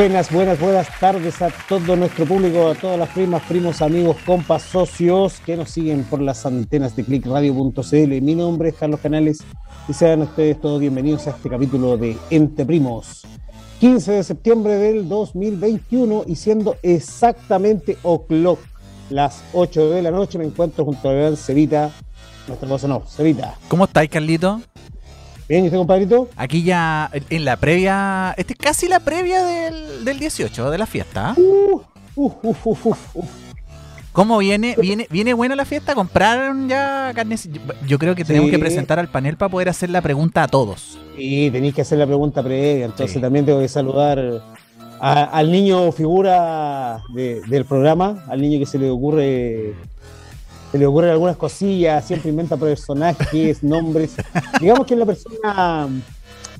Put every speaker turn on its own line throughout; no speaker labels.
Buenas, buenas, buenas tardes a todo nuestro público, a todas las primas, primos, amigos, compas, socios que nos siguen por las antenas de clickradio.cl. Mi nombre es Carlos Canales y sean ustedes todos bienvenidos a este capítulo de Ente Primos. 15 de septiembre del 2021 y siendo exactamente o'clock, las 8 de la noche, me encuentro junto a gran Cevita, nuestra cosa no, Cevita.
¿Cómo estáis, Carlito?
Bien, ¿y usted, compadrito?
Aquí ya en la previa, este es casi la previa del, del 18, de la fiesta. ¿ah?
Uh.
¿Cómo viene? ¿Viene viene buena la fiesta? ¿Compraron ya carnes? Yo, creo que tenemos
Sí.
que presentar al panel para poder hacer la pregunta a todos.
Y tenéis que hacer la pregunta previa, entonces
Sí.
también tengo que saludar a- al niño figura de- del programa, al niño que se le ocurre se le ocurren algunas cosillas, siempre inventa personajes, nombres. Digamos que es la persona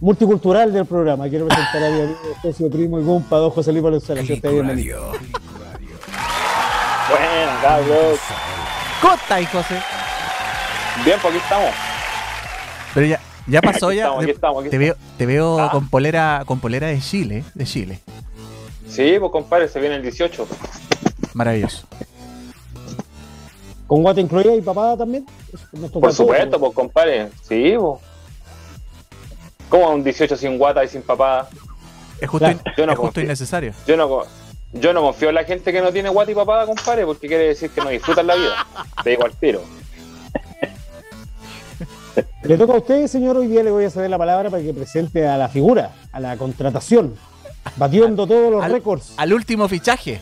multicultural del programa. Quiero presentar a mi amigo, socio, primo y compa, don José Luis Valenzuela. Sea usted bienvenido.
Bueno, cabros.
¿Cómo estáis, José?
Bien, pues aquí estamos.
Pero ya, ya pasó
Aquí
ya.
estamos, aquí estamos, aquí
te veo, te veo
Ah.
con polera, con polera de Chile, de Chile.
Sí, pues compadre, se viene el 18.
Maravilloso.
¿Con guata incluida y papada también?
Por supuesto, pues compadre. Sí, pues. ¿Cómo un 18 sin guata y sin papada?
Es justo,
Claro.
in-
Yo no
es justo innecesario.
Yo no, yo no confío en la gente que no tiene guata y papada, compadre, porque quiere decir que no disfrutan la vida. Te digo al tiro.
Le toca a usted, señor. Hoy día le voy a ceder la palabra para que presente a la figura, a la contratación, batiendo todos los récords.
Al último fichaje.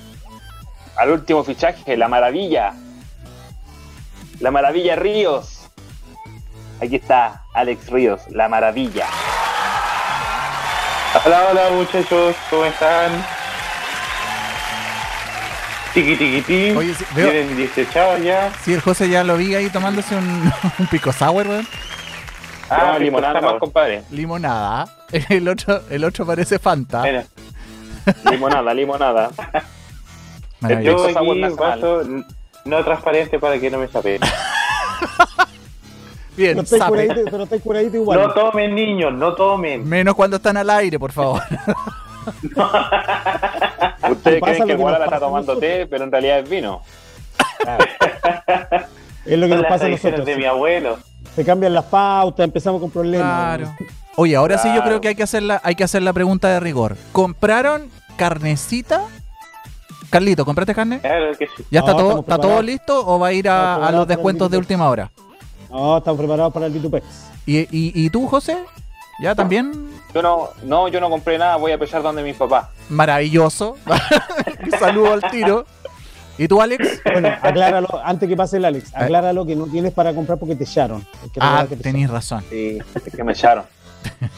Al último fichaje, la maravilla. La maravilla Ríos. Aquí está Alex Ríos, la maravilla.
Hola, hola muchachos, ¿cómo están? Tiki tiki ti.
Oye, sí, veo-
Vienen 18 ya.
Sí, el José ya lo vi ahí tomándose un, un pico sour, weón.
Ah,
Ah,
limonada más, compadre.
Limonada. El otro, el otro parece Fanta.
Mira,
Limonada, limonada.
Yo aquí vaso no transparente para que no me sape.
Bien,
Pero estáis
sape.
curadito, pero estáis curadito igual.
No tomen niños, no tomen.
Menos cuando están al aire, por favor.
Ustedes
pasa
creen
lo
que el
que
Guara
nos
la está
pasa a
tomando té, pero en realidad es vino.
Es lo que
Son
nos
las
pasa a nosotros.
de mi abuelo.
Se cambian las pautas, empezamos con problemas.
Claro. Oye, ahora sí yo creo que hay que hacer la, hay que hacer la pregunta de rigor. ¿Compraron carnecita? Carlito, ¿compraste carne?
Claro que sí.
¿Ya está, todo, está todo listo o va a ir a, los descuentos de última hora?
No, estamos preparados para el Vitupex.
¿Y, y, y tú, José? ¿Ya también?
Yo no, no, yo no compré nada, voy a pesar donde mis papás.
Maravilloso. Saludo al tiro. ¿Y tú, Alex?
Bueno, acláralo, antes que pase el Alex, acláralo que no tienes para comprar porque te echaron.
Ah,
te
tenéis razón.
Sí, es que me echaron.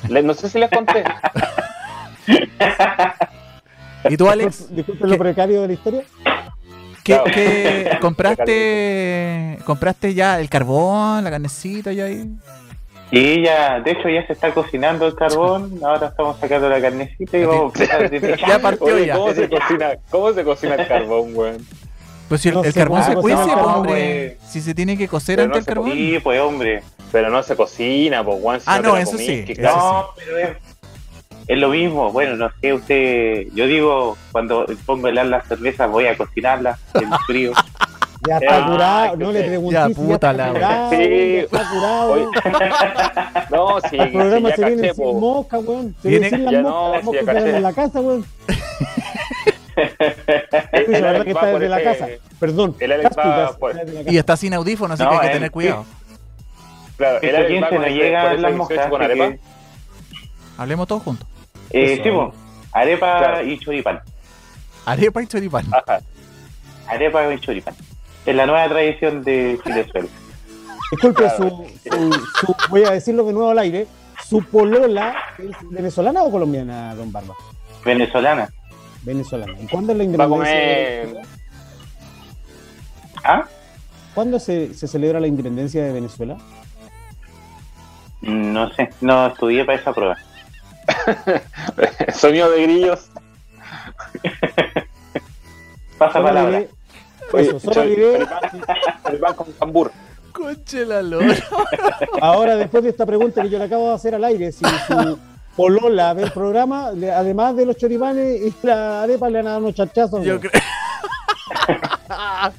Le- no sé si les conté.
¿Y tú. Alex?
Disculpe lo precario de la historia.
¿Qué,
Claro.
qué- compraste, compraste ya el carbón, la carnecita ya ahí?
Y ya, de hecho ya se está cocinando el carbón, ahora estamos sacando la carnecita y vamos a empezar
Ya partió
Oye,
ya.
¿cómo se cocina, cómo se cocina el carbón, weón?
Pues si el,
No
carbón se cuece, pues,
carbón,
hombre. Si se tiene que cocer
Pero
antes
no
el carbón.
Sí, pues hombre.
Pero no se cocina, pues, weón. si
Ah, no, eso
comís,
sí,
que
eso
claro.
No, pero es, es lo mismo. Bueno, no sé, usted. Yo digo, cuando pongo a helar la cerveza, voy a cocinarla en frío.
Ya está
Ah,
curado, no le pregunté
Ya,
si
puta
ya
la
está curado,
Sí.
está curado.
Oye, No, sí,
el programa se viene
caché,
sin mosca, weón. Se
Viene-
sin las moscas,
no,
las moscas en la casa, weón.
El, el
la verdad
Alex
que está desde la casa. Perdón.
el Alex va
la
Y está sin audífonos, así
No,
que hay que
él-
tener cuidado.
Claro, el Alex por
llega
ese
las
18
moscas.
Hablemos todos juntos.
Eh, sí, arepa
Claro.
y choripán.
Arepa y choripán.
Ajá.
Arepa y choripán. Es la nueva tradición de Chilezuela.
Disculpe,
Claro.
su, su, su- voy a decirlo de nuevo al aire. ¿Su polola es venezolana o colombiana, don Barba?
Venezolana.
Venezolana. ¿Y cuándo es la
Va a
independencia?
comer.
de-
¿Ah?
¿Cuándo se, se celebra la independencia de Venezuela?
No sé, no estudié para esa prueba.
Sonido de grillos.
Pasa
Solo
palabra.
diré- Eso, solo diré,
choripán con cambur.
Conche la lora.
ahora después de esta pregunta que yo le acabo de hacer al aire, si su, Polola ve el programa, además de los choripanes y la arepa le a dar unos chachazos.
Yo creo.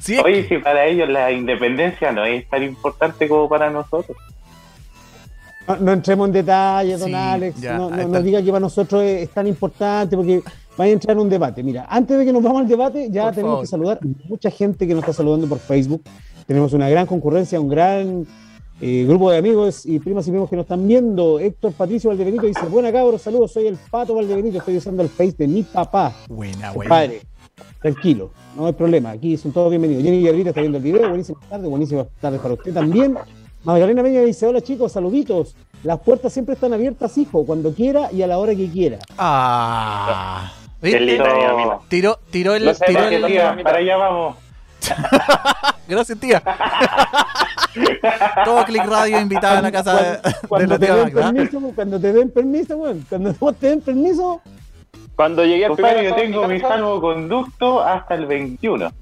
sí,
Oye, si para ellos la independencia no es tan importante como para nosotros.
No, no entremos en detalle, don
Sí,
Alex.
ya,
no no, diga que para nosotros es, es tan importante porque vaya a entrar en un debate. Mira, antes de que nos vamos al debate, ya
Por
tenemos
favor.
que saludar a mucha gente que nos está saludando por Facebook. Tenemos una gran concurrencia, un gran eh, grupo de amigos y primas y primos que nos están viendo. Héctor Patricio Valdebenito dice: Buena cabros, saludos, soy el Pato Valdebenito, estoy usando el face de mi papá.
buena, buena.
Padre, tranquilo, no hay problema. Aquí son todos bienvenidos. Jenny Guerrita está viendo el video. Buenísimas tardes, buenísimas tardes para usted también. Magdalena Peña dice: Hola chicos, saluditos. Las puertas siempre están abiertas, hijo, cuando quiera y a la hora que quiera.
Ah. ¿Viste?
amiga.
Tiró, tiró el.
Sé,
tiró el-
Tía, para allá vamos.
Gracias, tía. Todo Click Radio invitado a la casa de, de
Cuando
la
te
tía
den
Magda.
permiso, cuando te den permiso, weón, cuando vos te den permiso,
Cuando llegué al primer
yo tengo mi salvoconducto hasta el 21.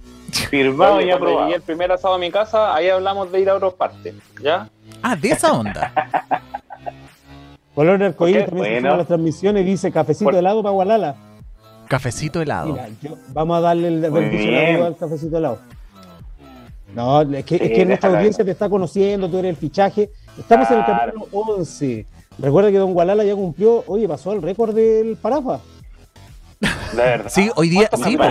Firmado y
cuando
aprobado.
llegué el primer asado a mi casa, ahí hablamos de ir a otras partes. ¿Ya?
Ah, de esa onda.
Color arcoíris también se
bueno.
a las transmisiones y dice cafecito
Por-
helado para Gualala.
Cafecito helado.
Mira, yo- vamos a darle el beneficio la al cafecito helado. No, es que, es
Sí,
que nuestra audiencia te está conociendo, tú eres el fichaje. Estamos en el
Claro.
capítulo 11. Recuerda que Don Gualala ya cumplió, oye, pasó el récord del Parafa.
De verdad.
Sí, hoy día-
¿Cuántos
sí, po.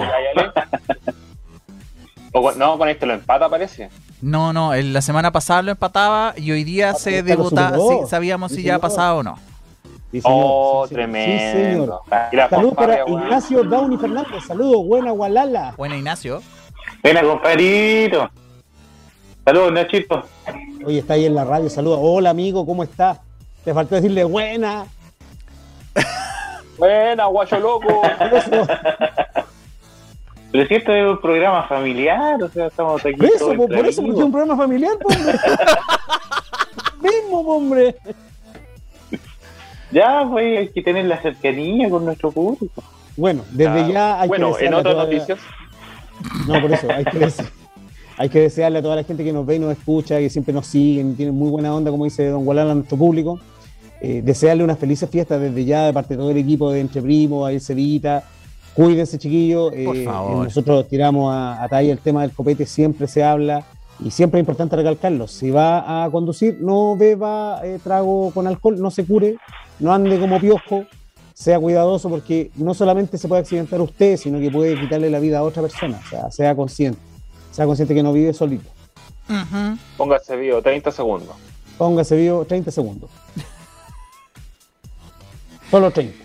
O no, con este lo empata, parece.
No, no, el- la semana pasada lo empataba y hoy día
Ah,
se
pero lo
debuta.
superó.
Sí, sabíamos
Sí,
si ya ha
señor.
pasado o no.
Sí, señor,
oh,
sí, señor. Sí,
tremendo.
Saludos para
weón.
Ignacio Downey Fernández. Saludos, buena Gualala.
Buena, Ignacio.
Buena, compadrito. Saludos, Nachito.
Oye, está ahí en la radio. Saludos. Hola, amigo, ¿cómo está? Te faltó decirle buena.
Buena, guacho loco.
Pero si esto es un programa familiar, o sea, estamos aquí
por eso,
todos
po, por eso, porque es un programa familiar, hombre. Mismo, hombre.
Ya, pues hay que tener la cercanía con nuestro público.
Bueno, desde
Ah,
ya hay
bueno,
que
en
desearle a
otras
la-
noticias,
No, por eso, hay que, dese- hay que desearle a toda la gente que nos ve y nos escucha, que siempre nos siguen, tienen muy buena onda, como dice Don Gualala, a nuestro público. Eh, desearle unas felices fiestas desde ya de parte de todo el equipo de Entre Primos, a Irse Vita. Cuídense, chiquillos.
Por
eh,
favor.
nosotros tiramos a, a talla el tema del copete, siempre se habla y siempre es importante recalcarlo. Si va a conducir, no beba eh, trago con alcohol, no se cure, no ande como piojo, sea cuidadoso porque no solamente se puede accidentar usted, sino que puede quitarle la vida a otra persona. O sea, sea consciente. Sea consciente que no vive solito.
Póngase vivo, 30 segundos.
Póngase vivo 30 segundos. Solo 30.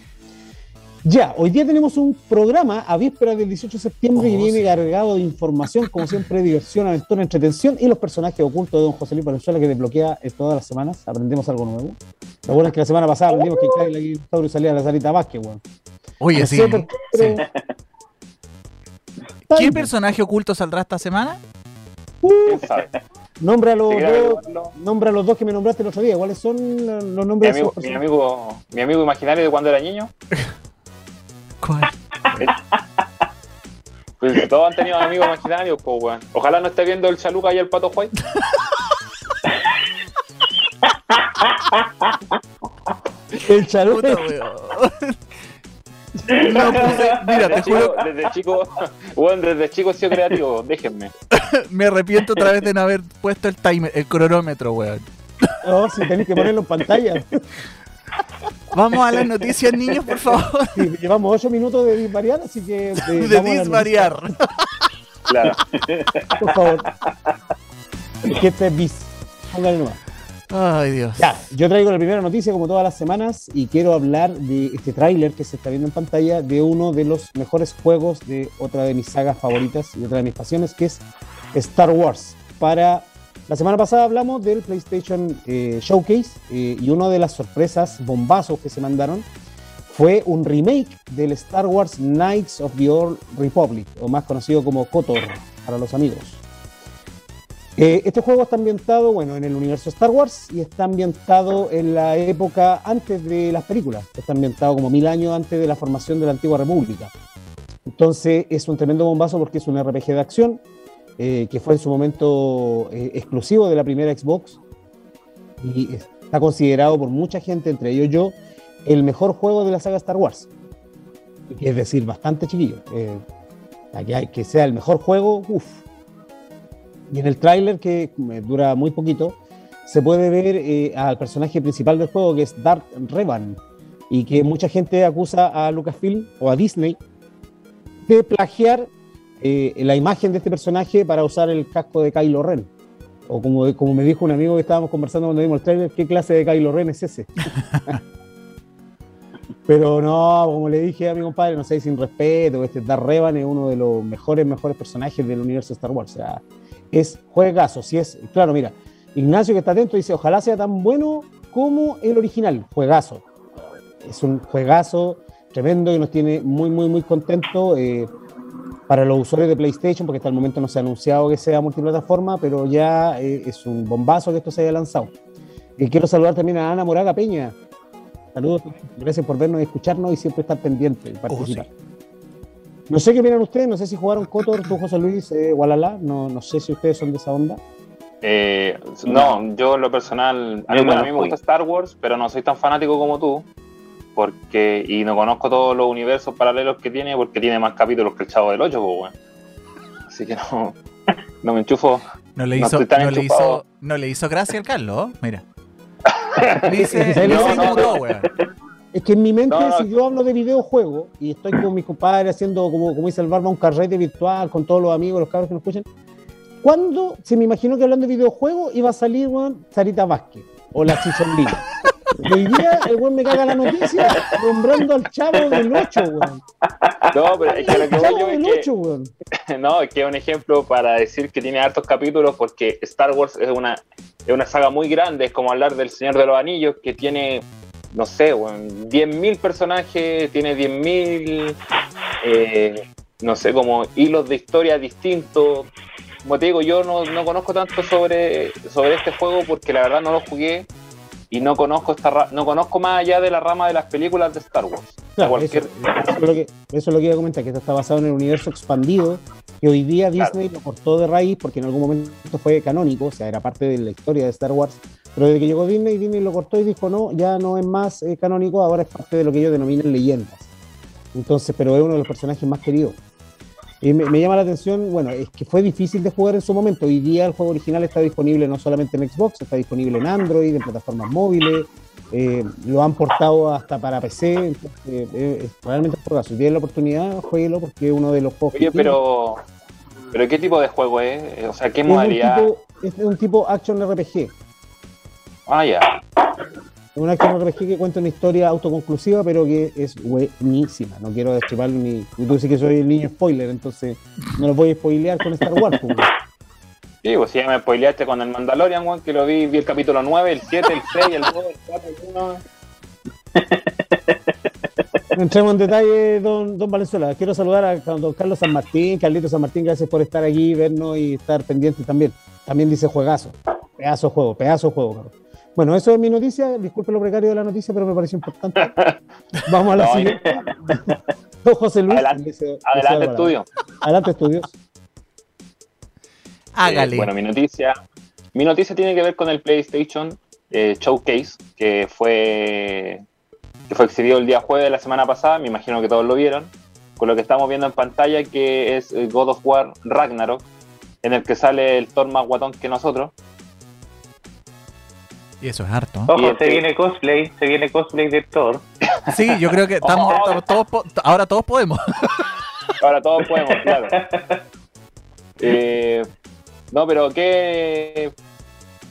Ya, hoy día tenemos un programa a vísperas del 18 de septiembre
Oh,
que viene
sí.
cargado de información, como siempre, diversión, aventura, entretención y los personajes ocultos de don José Luis Valenzuela que desbloquea eh, todas las semanas. Aprendemos algo nuevo. Lo bueno es que la semana pasada aprendimos que Kyle Tauro salía a la Sarita Vázquez, weón.
Oye, sí.
qué, pero-
¿Qué personaje oculto saldrá esta semana?
¿Quién sabe?
Nombra a los dos, nombra a los dos que me nombraste el otro día. ¿Cuáles son los
Mi
nombres de esos
mi, amigo, mi amigo imaginario de cuando era niño, Pues todos han tenido amigos imaginarios, pues weón. Ojalá no esté viendo el chaluca y el pato white.
El.
Puta, weón. No puse- mira, te
Desde chico,
juro,
desde chico, weón, desde chico he sido creativo, déjenme.
me arrepiento otra vez de no haber puesto el timer, el cronómetro, weón.
No, si tenéis que ponerlo en pantalla.
Vamos a las noticias, niños, por favor.
Sí, llevamos ocho minutos de disvariar, así que.
De disvariar.
Claro.
Por favor. Es que este es bis. Póngale nomás.
Ay, Dios.
Ya, yo traigo la primera noticia como todas las semanas y quiero hablar de este tráiler que se está viendo en pantalla de uno de los mejores juegos de otra de mis sagas favoritas y otra de mis pasiones que es Star Wars. Para la semana pasada hablamos del PlayStation eh, Showcase eh, y una de las sorpresas, bombazos que se mandaron fue un remake del Star Wars Knights of the Old Republic, o más conocido como KOTOR para los amigos. Eh, este juego está ambientado, bueno, en el universo Star Wars y está ambientado en la época antes de las películas. Está ambientado como mil años antes de la formación de la antigua república. Entonces es un tremendo bombazo porque es un RPG de acción eh, que fue en su momento eh, exclusivo de la primera Xbox y es- está considerado por mucha gente, entre ellos yo, el mejor juego de la saga Star Wars. Es decir, bastante chiquillo. Eh, que, que sea el mejor juego, uff. Y en el tráiler, que eh, dura muy poquito, se puede ver al personaje principal del juego, que es Darth Revan, y que mucha gente acusa a Lucasfilm o a Disney de plagiar eh, la imagen de este personaje para usar el casco de Kylo Ren. O como, como me dijo un amigo que estábamos conversando cuando vimos el trailer, ¿qué clase de Kylo Ren es ese? Pero no, como le dije a mi compadre, no sé, sin respeto, este Darth Revan es uno de los mejores, mejores personajes del universo de Star Wars. O sea, es juegazo. Si es, claro, mira, Ignacio que está atento dice, ojalá sea tan bueno como el original. Juegazo. Es un juegazo tremendo y nos tiene muy, muy, muy contentos. eh, para los usuarios de PlayStation, porque hasta el momento no se ha anunciado que sea multiplataforma, pero ya eh, es un bombazo que esto se haya lanzado. Y quiero saludar también a Ana Moraga Peña. Saludos, gracias por vernos y escucharnos y siempre estar pendiente y participar. No sé qué opinan ustedes, no sé si jugaron Cotor, tú José Luis, eh, Walala, no, no sé si ustedes son de esa onda.
Eh, no, yo en lo personal, a mí,
Yo
bueno,
no
a mí me gusta Star Wars, pero no soy tan fanático como tú, porque y no conozco todos los universos paralelos que tiene, porque tiene más capítulos que el Chavo del 8, pues. Así que no, no me enchufo.
No le
No
hizo,
estoy tan
no le hizo, no le hizo gracia al Carlos, mira. Dice,
No, no,
no.
Es que en mi mente,
No, no.
si yo hablo de videojuegos y estoy con mis compadres haciendo, como, como dice el Barba, un carrete virtual con todos los amigos, los cabros que nos escuchan, ¿cuándo se me imaginó que hablando de videojuegos iba a salir, weón, Sarita Vázquez o la Chichonlina? Hoy día el weón me caga la noticia nombrando al chavo del 8, weón.
No, pero es que lo que voy yo es
8, weón.
que, no, es que es un ejemplo para decir que tiene hartos capítulos, porque Star Wars es una, es una saga muy grande, es como hablar del Señor de los Anillos, que tiene, no sé, weón, 10.000 personajes, tiene 10.000, eh, no sé, como hilos de historia distintos. Como te digo, yo no, no conozco tanto sobre, sobre este juego porque la verdad no lo jugué y no conozco esta ra- no conozco más allá de la rama de las películas de Star Wars.
Claro,
Cualquier-
eso, eso es lo que, eso es lo que iba a comentar, que esto está basado en el universo expandido, que hoy día
Claro.
Disney lo cortó de raíz porque en algún momento fue canónico, o sea, era parte de la historia de Star Wars, pero desde que llegó Disney, Disney lo cortó y dijo, no, ya no es más eh, canónico, ahora es parte de lo que ellos denominan leyendas. Entonces, pero es uno de los personajes más queridos. Y me, me llama la atención, bueno, es que fue difícil de jugar en su momento. Hoy día el juego original está disponible no solamente en Xbox, está disponible en Android, en plataformas móviles, eh, lo han portado hasta para PC, entonces, eh, es realmente un juegazo. Si tienen la oportunidad, jueguelo porque es uno de los juegos
Oye,
que tiene.
pero, pero ¿qué tipo de juego es? O sea, ¿qué
es un,
modalidad?
tipo, es un tipo action RPG.
Ah, ya.
Es un action RPG que cuenta una historia autoconclusiva, pero que es buenísima. No quiero destripar ni. y Tú sí que soy el niño spoiler, entonces no lo voy a spoilear con Star Wars. pues.
Sí, pues si ya me spoileaste con el Mandalorian, weón, que lo vi, vi el capítulo 9, el 7, el 6, el 2, el 4, el 1.
No entremos en detalle, don, don Valenzuela. Quiero saludar a don Carlos San Martín, Carlito San Martín, gracias por estar aquí, vernos y estar pendiente también. También dice juegazo, pedazo de juego, pedazo de juego. Carlos. Bueno, eso es mi noticia. Disculpe lo precario de la noticia, pero me pareció importante. Vamos a la
No,
siguiente. Don José Luis.
Adelante,
dice- dice
Adelante, estudio.
Adelante, estudios.
Hágale.
Eh, bueno, mi noticia, mi noticia tiene que ver con el PlayStation eh, Showcase, que fue, que fue exhibido el día jueves de la semana pasada, me imagino que todos lo vieron, con lo que estamos viendo en pantalla, que es eh, God of War Ragnarok, en el que sale el Thor más guatón que nosotros.
Y eso es harto.
Ojo,
Y este-
se viene cosplay, se viene cosplay de Thor.
Sí, yo creo que estamos,
Oh.
estamos todos, po- ahora todos podemos.
Ahora todos podemos, claro. Eh, no, pero que.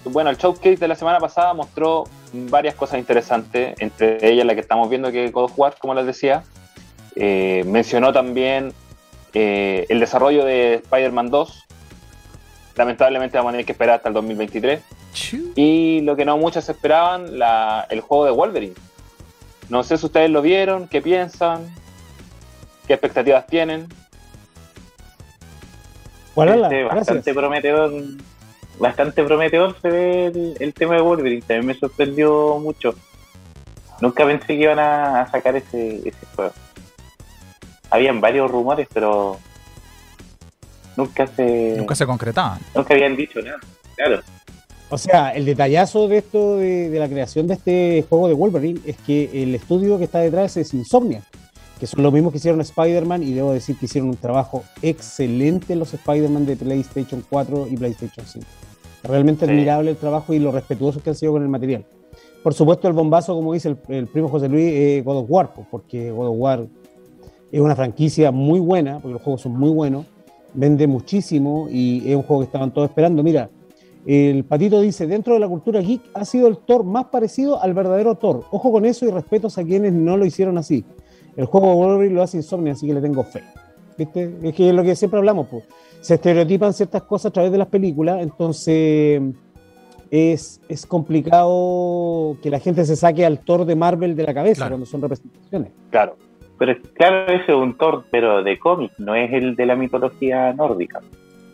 Bueno, el showcase de la semana pasada mostró varias cosas interesantes, entre ellas la que estamos viendo que es God of War, como les decía. Eh, mencionó también eh, el desarrollo de Spider-Man 2. Lamentablemente vamos a tener que esperar hasta el 2023. Y lo que no muchos esperaban, la- el juego de Wolverine. No sé si ustedes lo vieron, qué piensan, qué expectativas tienen.
Guarala,
Este, bastante prometedor, bastante prometedor se ve el, el tema de Wolverine. También me sorprendió mucho. Nunca pensé que iban a, a sacar ese, ese juego. Habían varios rumores, pero nunca se
Nunca se concretaban.
nunca habían dicho nada. Claro.
O sea, el detallazo de esto, de, de la creación de este juego de Wolverine, es que el estudio que está detrás es Insomnia, que son los mismos que hicieron Spider-Man, y debo decir que hicieron un trabajo excelente en los Spider-Man de PlayStation 4 y PlayStation 5. Realmente
Sí.
admirable el trabajo y lo respetuosos que han sido con el material. Por supuesto, el bombazo, como dice el, el primo José Luis, es God of War, pues, porque God of War es una franquicia muy buena, porque los juegos son muy buenos, vende muchísimo y es un juego que estaban todos esperando. Mira, el patito dice, dentro de la cultura geek ha sido el Thor más parecido al verdadero Thor. Ojo con eso y respetos a quienes no lo hicieron así. El juego de Wolverine lo hace Insomnia, así que le tengo fe. ¿Viste? Es que es lo que siempre hablamos, pues. Se estereotipan ciertas cosas a través de las películas, entonces es, es complicado que la gente se saque al Thor de Marvel de la cabeza
Claro.
cuando son representaciones.
Claro.
Pero es- claro, ese es un Thor, pero de cómic, no es el de la mitología nórdica.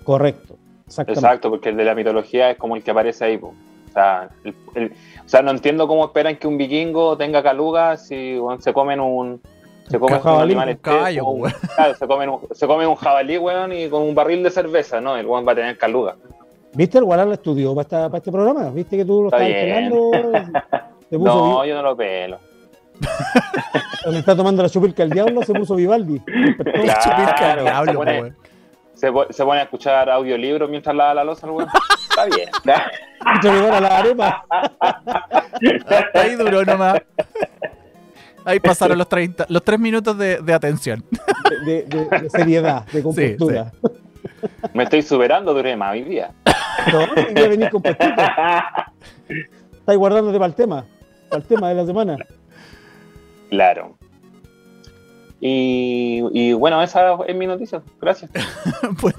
Correcto.
Exacto, porque el de la mitología es como el que aparece ahí. po. O, sea, el- el- o sea, no entiendo cómo esperan que un vikingo tenga calugas si se comen un. Se comen un,
jabalí,
animal
un caballo,
espeso, un-
weón.
claro, se, comen un, se comen un jabalí, weón, y con un barril de cerveza, ¿no? El weón va a tener calugas.
¿Viste? El Guaral lo estudió para, esta- para este programa. ¿Viste que tú lo
Está
estabas puso
No, yo no lo pelo.
cuando está tomando la chupilca el diablo, se puso Vivaldi.
Claro,
Chupirca al
se
diablo,
pone-
weón.
Se, se pone a escuchar audiolibros mientras lava la losa, weón. Está bien.
Mucho mejor a la arepa.
Ahí duró nomás. Ahí pasaron los 30, los 3 minutos de, de atención.
De, de- de seriedad, de compostura.
Me estoy superando, duré más hoy día.
No, hoy día venís compuestito. Estáis guardándote para el tema. Para el tema de la semana.
Claro. Y, y bueno, esa es mi noticia. Gracias.
Pues.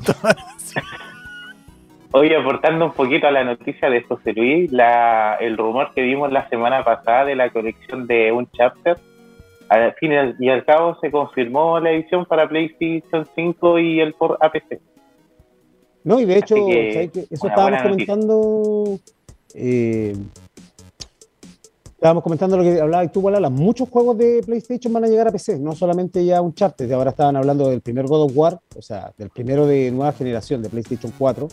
Oye, aportando un poquito a la noticia de José Luis, la, el rumor que vimos la semana pasada de la colección de un chapter, al fin y al cabo se confirmó la edición para PlayStation 5 y el por APC.
No, y de hecho,
que,
eso estábamos comentando. eh, estábamos comentando lo que hablabas tú, Walala. Muchos juegos de PlayStation van a llegar a PC, no solamente ya un charter. Ahora estaban hablando del primer God of War, o sea, del primero de nueva generación de PlayStation 4.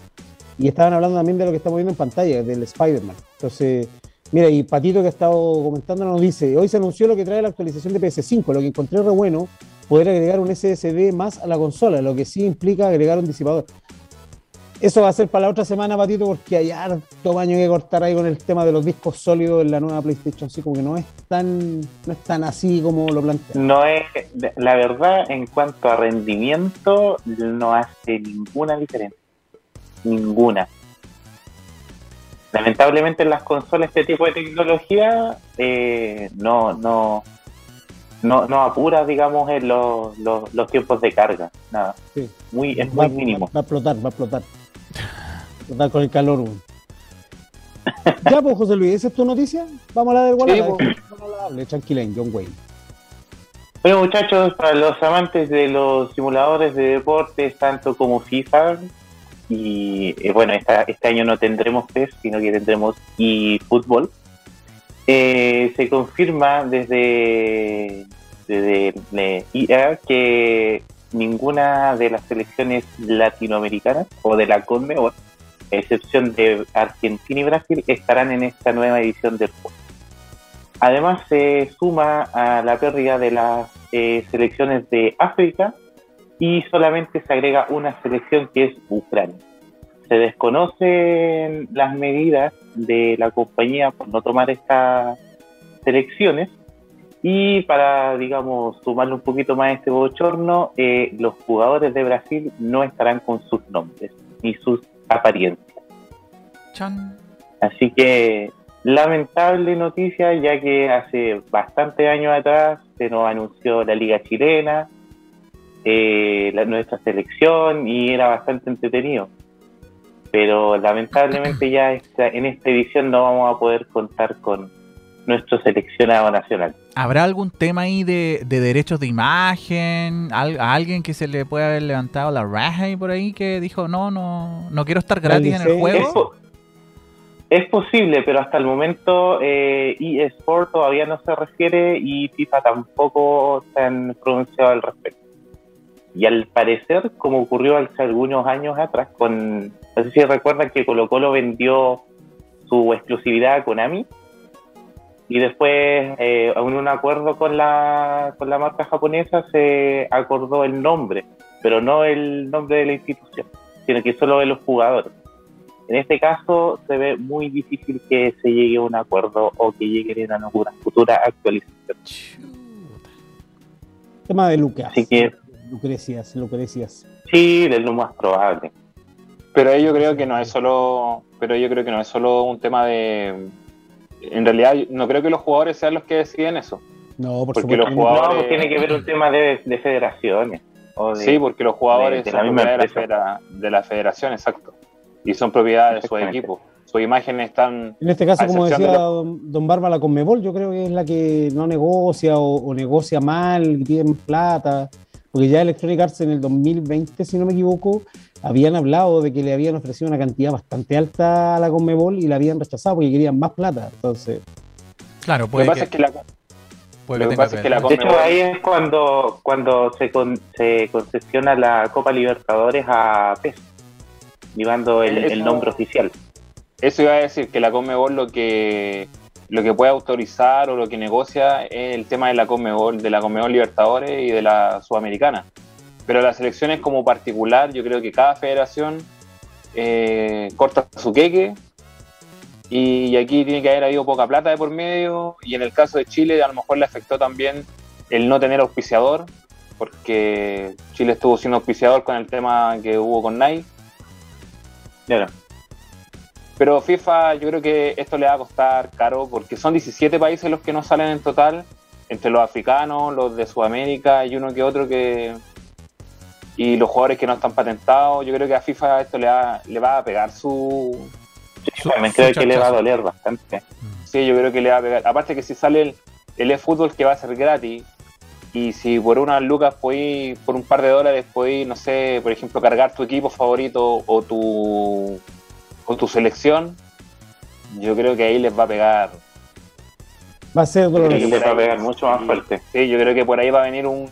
Y estaban hablando también de lo que estamos viendo en pantalla, del Spider-Man. Entonces, mira, y Patito que ha estado comentando nos dice: Hoy se anunció lo que trae la actualización de PS5. Lo que encontré re bueno, poder agregar un SSD más a la consola, lo que sí implica agregar un disipador. Eso va a ser para la otra semana, Patito, porque hay harto baño que cortar ahí con el tema de los discos sólidos en la nueva PlayStation 5, que no es tan, no es tan así como lo plantean.
No es, la verdad, en cuanto a rendimiento, no hace ninguna diferencia. Ninguna. Lamentablemente en las consolas este tipo de tecnología eh, no, no, no, no apura, digamos, en los, los, los tiempos de carga. Nada.
Sí.
Muy, es
va,
muy mínimo.
Va, va a explotar, va a explotar. Con el calor. ya, pues, José Luis, ¿esa es tu noticia? Vamos a la del Guadalajara.
Sí, pues.
John Wayne.
Bueno, muchachos, para los amantes de los simuladores de deportes, tanto como FIFA, y eh, bueno, esta- este año no tendremos PES, sino que tendremos eFootball, eh, se confirma desde, desde eh, EA que ninguna de las selecciones latinoamericanas o de la CONMEBOL, excepción de Argentina y Brasil, estarán en esta nueva edición del juego. Además, se suma a la pérdida de las eh, selecciones de África y solamente se agrega una selección que es Ucrania. Se desconocen las medidas de la compañía por no tomar estas selecciones y para, digamos, sumarle un poquito más a este bochorno, eh, los jugadores de Brasil no estarán con sus nombres ni sus apariencias.
Chan.
Así que lamentable noticia, ya que hace bastante años atrás se nos anunció la Liga Chilena, eh, la- nuestra selección y era bastante entretenido. Pero lamentablemente ya esta- en esta edición no vamos a poder contar con nuestro seleccionado nacional.
¿Habrá algún tema ahí de, de derechos de imagen? ¿Al- ¿A alguien que se le puede haber levantado la raja ahí por ahí que dijo, no, no, no quiero estar gratis en el.
Es,
juego?
po- es posible, pero hasta el momento eh, eSport todavía no se refiere y FIFA tampoco se han pronunciado al respecto. Y al parecer, como ocurrió hace algunos años atrás, con no sé si recuerdan que Colo Colo vendió su exclusividad a Konami y después eh, en un acuerdo con la, con la marca japonesa se acordó el nombre, pero no el nombre de la institución, sino que solo de los jugadores. En este caso se ve muy difícil que se llegue a un acuerdo o que lleguen a una futura actualización.
Tema de Lucas.
Así que,
Lucrecias, Lucrecias.
Sí, es lo más probable.
Pero yo creo que no es solo, pero yo creo que no es solo un tema de en realidad no creo que los jugadores sean los que deciden eso.
No, por
porque
supuesto.
los jugadores...
No, tiene que ver un tema de, de federaciones. o de-
sí, porque los jugadores
de- de
son
la misma
propiedad de la,
empresa.
federa- de la federación, exacto. Y son propiedad de su equipo. Sus imágenes están...
En este caso, como decía
de
don, don Barba, la Conmebol, yo creo que es la que no negocia o, o negocia mal, piden plata. Porque ya Electronic Arts en el 2020, si no me equivoco, habían hablado de que le habían ofrecido una cantidad bastante alta a la Conmebol y la habían rechazado porque querían más plata. Entonces,
Claro,
Lo que pasa
que,
es que la,
puede
lo que
tenga
pasa es que la
ver.
De hecho, ahí es cuando, cuando se, con- se concesiona la Copa Libertadores a PES, llevando el, nombre oficial.
Eso iba a decir que la Conmebol lo que lo que puede autorizar o lo que negocia es el tema de la Conmebol, de la Conmebol Libertadores y de la Sudamericana. Pero las selecciones como particular, yo creo que cada federación eh, corta su queque y aquí tiene que haber habido poca plata de por medio y en el caso de Chile a lo mejor le afectó también el no tener auspiciador porque Chile estuvo sin auspiciador con el tema que hubo con Nike
Claro.
Pero FIFA, yo creo que esto le va a costar caro porque son 17 países los que no salen en total, entre los africanos, los de Sudamérica y uno que otro que. Y los jugadores que no están patentados. Yo creo que a FIFA esto le va, le va a pegar su.
Su-
también creo que le va a doler bastante.
Sí, yo creo que le va a pegar. Aparte que si sale el, el eFootball que va a ser gratis. Y si por unas lucas podéis, por un par de dólares podéis, no sé, por ejemplo, cargar tu equipo favorito o tu, o tu selección, yo creo que ahí les va a pegar
va a ser doloroso.
que le va a pegar mucho más fuerte.
Sí, yo creo que por ahí va a venir un,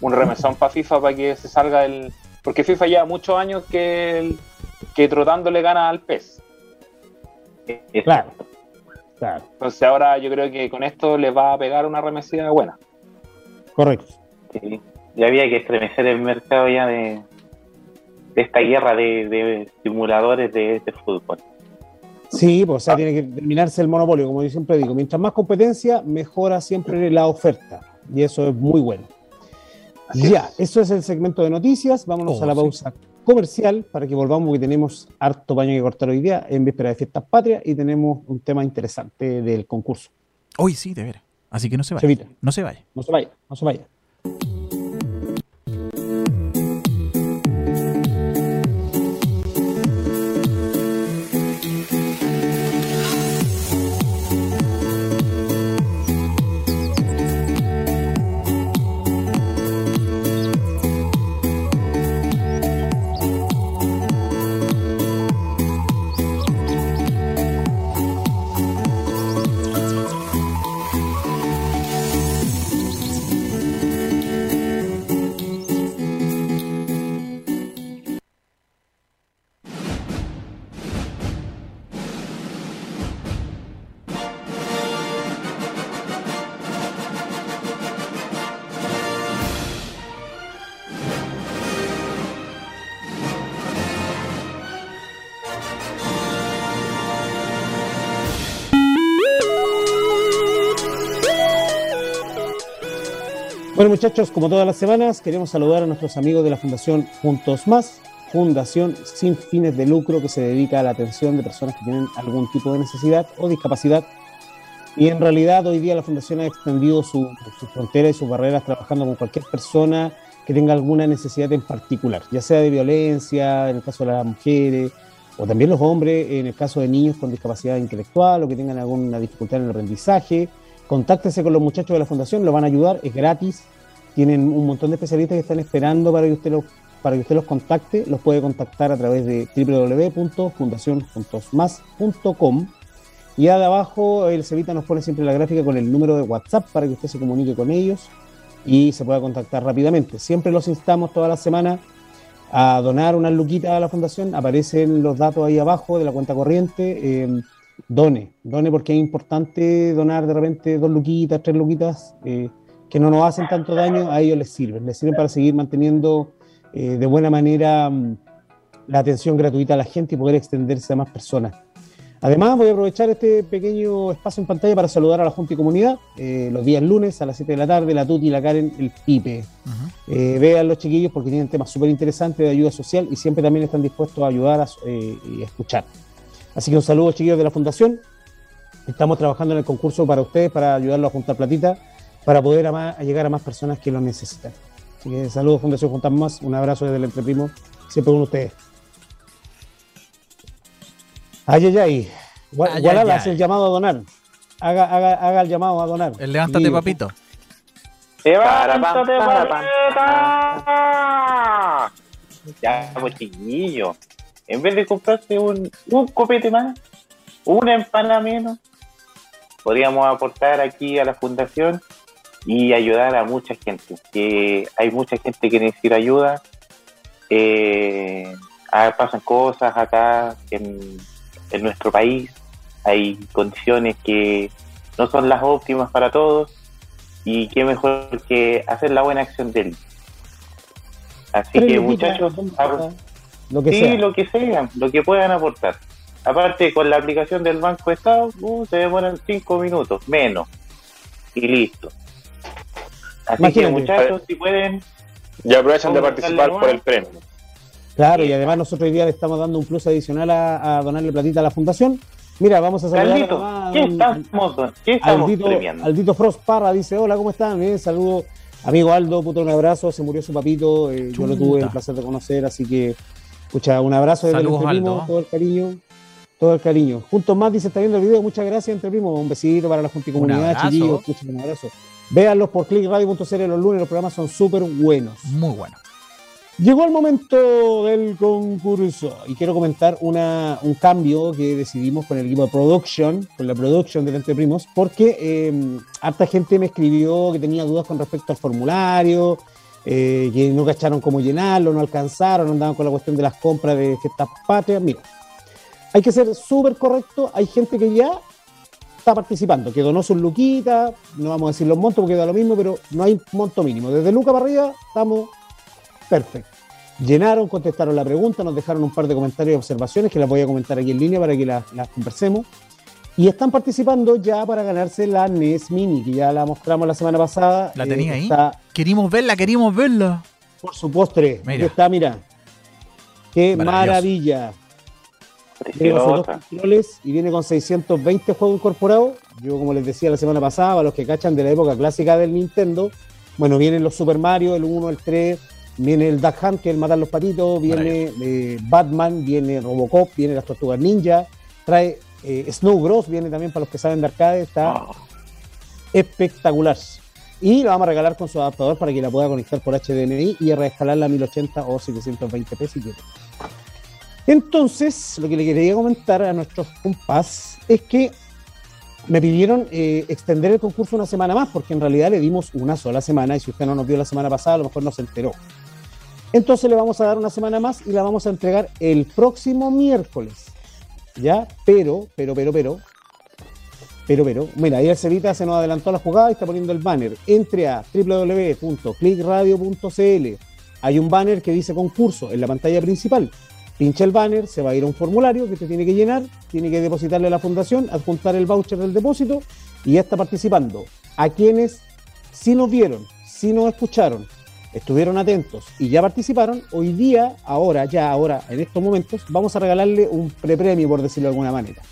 un remesón para FIFA para que se salga el. Porque FIFA lleva muchos años que, que trotando le gana al PES.
Claro, claro,
Entonces ahora yo creo que con esto les va a pegar una remesida buena.
correcto.
Sí. Ya había que estremecer el mercado ya de, de esta guerra de, de simuladores de, de fútbol.
Sí, pues, o sea, tiene que terminarse el monopolio, como yo siempre digo. Mientras más competencia, mejora siempre la oferta. Y eso es muy bueno.
Así
ya,
es.
eso es el segmento de noticias. Vámonos
Oh,
a la
sí.
pausa comercial para que volvamos, porque tenemos harto paño que cortar hoy día en víspera de fiestas patrias y tenemos un tema interesante del concurso.
Hoy sí, de veras. Así que no se vaya. No se vaya.
No se vaya, no se vaya. Bueno, muchachos, como todas las semanas, queremos saludar a nuestros amigos de la Fundación Juntos Más, fundación sin fines de lucro que se dedica a la atención de personas que tienen algún tipo de necesidad o discapacidad. Y en realidad hoy día la Fundación ha extendido su, sus fronteras y sus barreras trabajando con cualquier persona que tenga alguna necesidad en particular, ya sea de violencia, en el caso de las mujeres, o también los hombres, en el caso de niños con discapacidad intelectual o que tengan alguna dificultad en el aprendizaje. Contáctese con los muchachos de la Fundación, lo van a ayudar, es gratis. Tienen un montón de especialistas que están esperando para que usted los, para que usted los contacte. Los puede contactar a través de www.fundacionjuntosmas.com. Y de abajo el Cevita nos pone siempre la gráfica con el número de WhatsApp para que usted se comunique con ellos y se pueda contactar rápidamente. Siempre los instamos toda la semana a donar una luquita a la fundación. Aparecen los datos ahí abajo de la cuenta corriente. Eh, done, done porque es importante donar de repente dos luquitas, tres luquitas, eh, que no nos hacen tanto daño, a ellos les sirven, les sirven para seguir manteniendo eh, de buena manera mm, la atención gratuita a la gente y poder extenderse a más personas. Además, voy a aprovechar este pequeño espacio en pantalla para saludar a la Junta y Comunidad eh, los días lunes a las 7 de la tarde, la Tuti, la Karen, el Pipe. Eh, vean los chiquillos porque tienen temas súper interesantes de ayuda social y siempre también están dispuestos a ayudar eh, y a escuchar. Así que un saludo, chiquillos de la Fundación. Estamos trabajando en el concurso para ustedes, para ayudarlos a juntar platita, para poder llegar a más personas que lo necesitan. Así que saludos, Fundación Juntamos Más. Un abrazo desde el Entreprimo, siempre con ustedes. Ay, ay, ay. Gualala hace el llamado a donar. Haga, haga, haga el llamado a donar.
El levántate, papito.
¡Levántate, papito! Ya, pues chiquillo. En vez de comprarse un, un copete más, una empana menos, podríamos aportar aquí a la fundación y ayudar a mucha gente. Que hay mucha gente que necesita ayuda. Eh, pasan cosas acá en en nuestro país, hay condiciones que no son las óptimas para todos y qué mejor que hacer la buena acción de él. Así que muchachos, lo que sí, sea. lo que sea, lo que puedan aportar. Aparte, con la aplicación del Banco de Estado, uh, se demoran cinco minutos, menos, y listo. Así que muchachos, si pueden...
Ya aprovechan de participar por el premio.
Claro, y además nosotros hoy día le estamos dando un plus adicional a, donarle platita a la fundación. Mira, vamos a saludar
Aldito, a, ¿qué estamos, ¿qué estamos
Aldito, Aldito, Frost Parra dice, hola, ¿cómo están? Bien, saludo. Amigo Aldo, puto, un abrazo. Se murió su papito. Eh, yo lo tuve el placer de conocer, así que, escucha, un abrazo desde
Saludos,
el todo el cariño. Todo el cariño. Juntos más, dice, está viendo el video. Muchas gracias, entre primos. Un besito para la Junta y Comunidad, chiquillos. un abrazo. Véanlos por clickradio.cl los lunes. Los programas son súper buenos.
Muy buenos.
Llegó el momento del concurso y quiero comentar una, un cambio que decidimos con el equipo de production, con la production de Entre Primos, porque eh, harta gente me escribió que tenía dudas con respecto al formulario, eh, que no cacharon cómo llenarlo, no alcanzaron, andaban con la cuestión de las compras de estas patrias. Mira, hay que ser súper correcto, hay gente que ya está participando, que donó sus luquitas, no vamos a decir los montos porque da lo mismo, pero no hay monto mínimo. Desde Luca para arriba estamos Perfecto. Llenaron, contestaron la pregunta, nos dejaron un par de comentarios y observaciones que las voy a comentar aquí en línea para que las, conversemos. Y están participando ya para ganarse la NES Mini, que ya la mostramos la semana pasada.
¿La tenía eh, ahí? Queríamos verla, queríamos verla.
Por su postre. Mira. está, mira. Qué maravilla. y viene con 620 juegos incorporados. Yo, como les decía la semana pasada, a los que cachan de la época clásica del Nintendo, bueno, vienen los Super Mario, el 1, el 3, Viene el Duck Hunt, que es el matar los patitos, viene eh, Batman, viene Robocop, viene las Tortugas Ninja, trae eh, Snow Bros, viene también para los que saben de arcade, está ah. espectacular. Y la vamos a regalar con su adaptador para que la pueda conectar por HDMI y reescalarla a 1080 o 720p si quiere. Entonces, lo que le quería comentar a nuestros compas es que me pidieron eh, extender el concurso una semana más, porque en realidad le dimos una sola semana y si usted no nos vio la semana pasada, a lo mejor no se enteró. Entonces le vamos a dar una semana más y la vamos a entregar el próximo miércoles. ¿Ya? Pero, pero, pero, pero. Pero, pero. Mira, ahí el Cevita se nos adelantó la jugada y está poniendo el banner. Entre a www.clickradio.cl. Hay un banner que dice concurso en la pantalla principal. Pincha el banner, se va a ir a un formulario que usted tiene que llenar, tiene que depositarle a la fundación, adjuntar el voucher del depósito y ya está participando. A quienes si nos vieron, si nos escucharon, estuvieron atentos y ya participaron, hoy día, ahora, ya ahora, en estos momentos, vamos a regalarle un prepremio, por decirlo de alguna manera.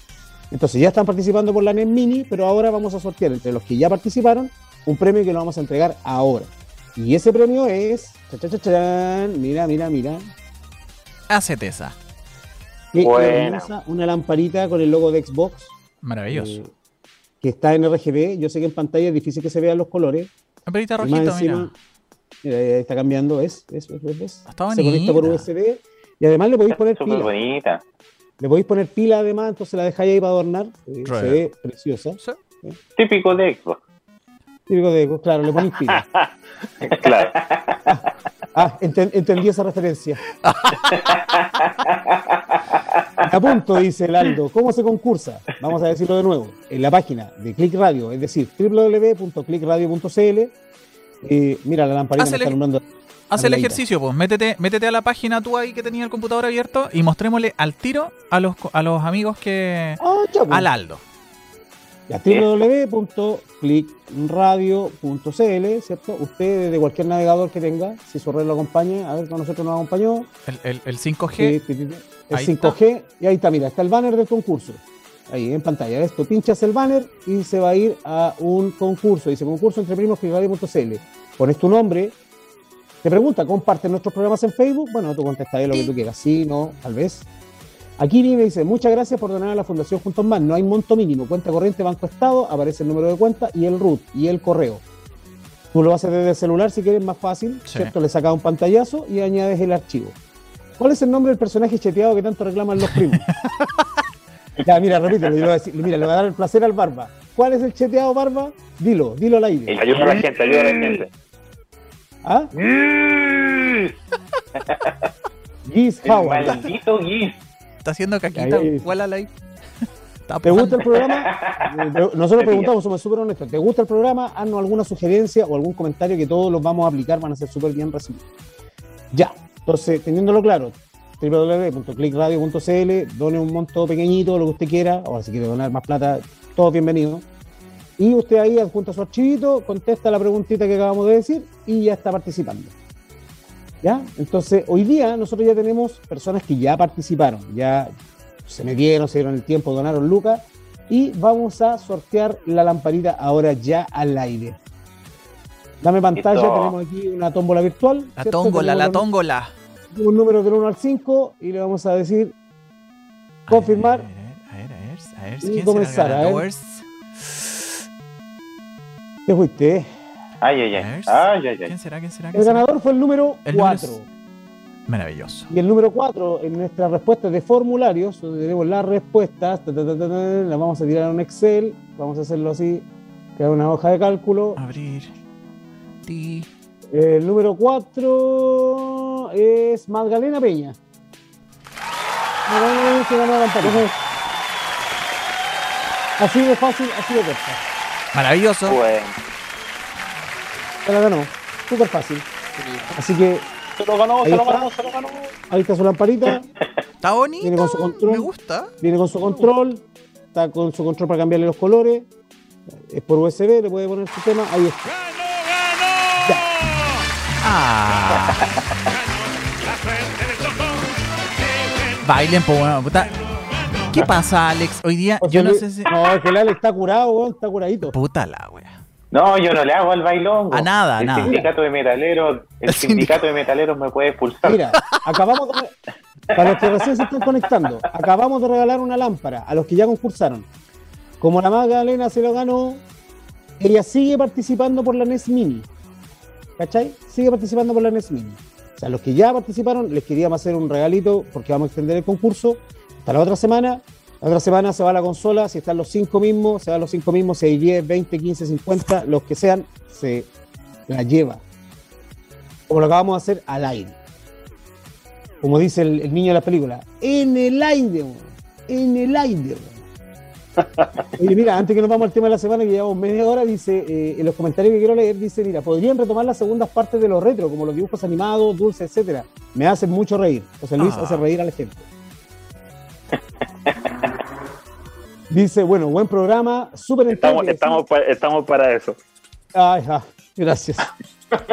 Entonces ya están participando por la NET Mini, pero ahora vamos a sortear entre los que ya participaron un premio que lo vamos a entregar ahora. Y ese premio es, mira, mira, mira.
Acetesa.
Bueno. Una lamparita con el logo de Xbox.
Maravilloso. Eh,
que está en RGB. Yo sé que en pantalla es difícil que se vean los colores.
Lamparita rojito, mira
está cambiando, es, es, es,
Está
Se conecta por USB y además le podéis poner
pila. bonita.
Le podéis poner pila además, entonces la dejáis ahí para adornar. Eh, se ve preciosa.
Típico de Xbox.
Típico de Xbox, claro, le ponéis pila.
claro.
Ah, entendí esa referencia. A punto, dice el Aldo. ¿Cómo se concursa? Vamos a decirlo de nuevo. En la página de Click Radio, es decir, www.clickradio.cl. Eh, mira, la lamparita me
Hazle-
está nombrando.
Haz el ejercicio, pues. Métete, métete a la página tú ahí que tenía el computador abierto y mostrémosle al tiro a los, a los amigos que.
Ah, ya, pues.
Al Aldo.
Ya, www.clickradio.cl, ¿cierto? Usted desde cualquier navegador que tenga, si su red lo acompaña, a ver, con nosotros nos acompañó.
El, el- el 5G.
Sí, sí, sí, sí. El
Ahí
5G, y ahí está, mira, está el banner del concurso. Ahí en pantalla. Esto pinchas el banner y se va a ir a un concurso. Dice concurso entre primos. Pones tu nombre. Te pregunta, ¿comparten nuestros programas en Facebook? Bueno, tú contestas ahí lo que tú quieras. Sí, no, tal vez. Aquí me dice, muchas gracias por donar a la Fundación Juntos Más. No hay monto mínimo. Cuenta corriente, Banco Estado, aparece el número de cuenta y el root y el correo. Tú lo haces desde el celular si quieres más fácil,
Sí.
¿cierto? Le sacas un pantallazo y añades el archivo. ¿Cuál es el nombre del personaje cheteado que tanto reclaman los primos? ya, mira, repítelo. yo le voy a decir- mira, le voy a dar el placer al Barba. ¿Cuál es el cheteado, Barba? Dilo, dilo al aire.
Ayuda a la gente, ayuda a la gente.
¿Ah? Giz
El
Howard.
maldito Giz.
Está haciendo caquita.
Ahí.
Está
¿Te gusta el programa? Nosotros preguntamos, somos súper honestos. ¿Te gusta el programa? Haznos alguna sugerencia o algún comentario que todos los vamos a aplicar, van a ser súper bien recibidos. Ya, entonces, teniéndolo claro, www.clickradio.cl, done un monto pequeñito, lo que usted quiera, o si quiere donar más plata, todo bienvenido. Y usted ahí adjunta su archivito, contesta la preguntita que acabamos de decir y ya está participando. ¿Ya? Entonces, hoy día nosotros ya tenemos personas que ya participaron, ya se metieron, se dieron el tiempo, donaron lucas y vamos a sortear la lamparita ahora ya al aire. Dame pantalla, tenemos aquí una tómbola virtual.
La
¿cierto?
tóngola,
Tenemos
la tóngola.
Un número del 1 al 5 y le vamos a decir Confirmar.
A ver, a ver, a ver. A ver,
Y
¿quién será
comenzar,
el
a ver.
ganador?
¿Qué fuiste?
Ay, ay,
A
ay. Ay, ay, ay.
¿Quién será? ¿Quién será?
El
¿Quién será?
ganador fue el número
El número
4.
es- Maravilloso.
Y el número 4, en nuestras respuestas de formularios, donde tenemos las respuestas, ta, ta, ta, ta, ta, las vamos a tirar a un Excel, vamos a hacerlo así, crear una hoja de cálculo.
Abrir. Ti.
El número 4 es Magdalena Peña. Magdalena Peña se ganó la lamparita. Así de fácil, así de corta.
Maravilloso.
Bueno.
Se la ganó. Súper fácil. Así que
Se lo ganó, se lo
está.
ganó, se lo ganó.
ahí está su lamparita.
Está bonito.
Viene con su control.
Me gusta.
Viene con su control. Está con su control para cambiarle los colores. Es por USB, le puede poner su tema. Ahí está.
Ah. Bailen, pues, bueno, puta. ¿Qué pasa, Alex? Hoy día, yo no sé si.
No, es que el Ale está curado, weón, está curadito.
Puta la wea.
No, yo no le hago al bailón.
A nada, a
el
nada.
sindicato de metaleros, el
El
sindicato de metaleros me puede expulsar.
Mira, acabamos de. Para los que recién se están conectando, acabamos de regalar una lámpara a los que ya concursaron. Como la Magdalena se lo ganó, ella sigue participando por la NES Mini. ¿Cachai? Sigue participando por la NES Mini. O sea, los que ya participaron, les queríamos hacer un regalito porque vamos a extender el concurso hasta la otra semana. La otra semana se va la consola, si están los cinco mismos, se van los cinco mismos, si hay 10, 20, 15, 50, los que sean, se la lleva. Como lo acabamos de hacer al aire como dice el, el niño de la película, en el aire, en el aire. Oye, mira, antes que nos vamos al tema de la semana, que llevamos media hora, dice, eh, en los comentarios que quiero leer, dice, mira, podrían retomar las segundas partes de los retro, como los dibujos animados, dulces, etcétera. Me hacen mucho reír. José Luis
Ah.
hace reír a la gente. Dice, bueno, buen programa, súper
Estamos,
entretenido.
estamos, pa- estamos para eso.
Ay, ja, gracias.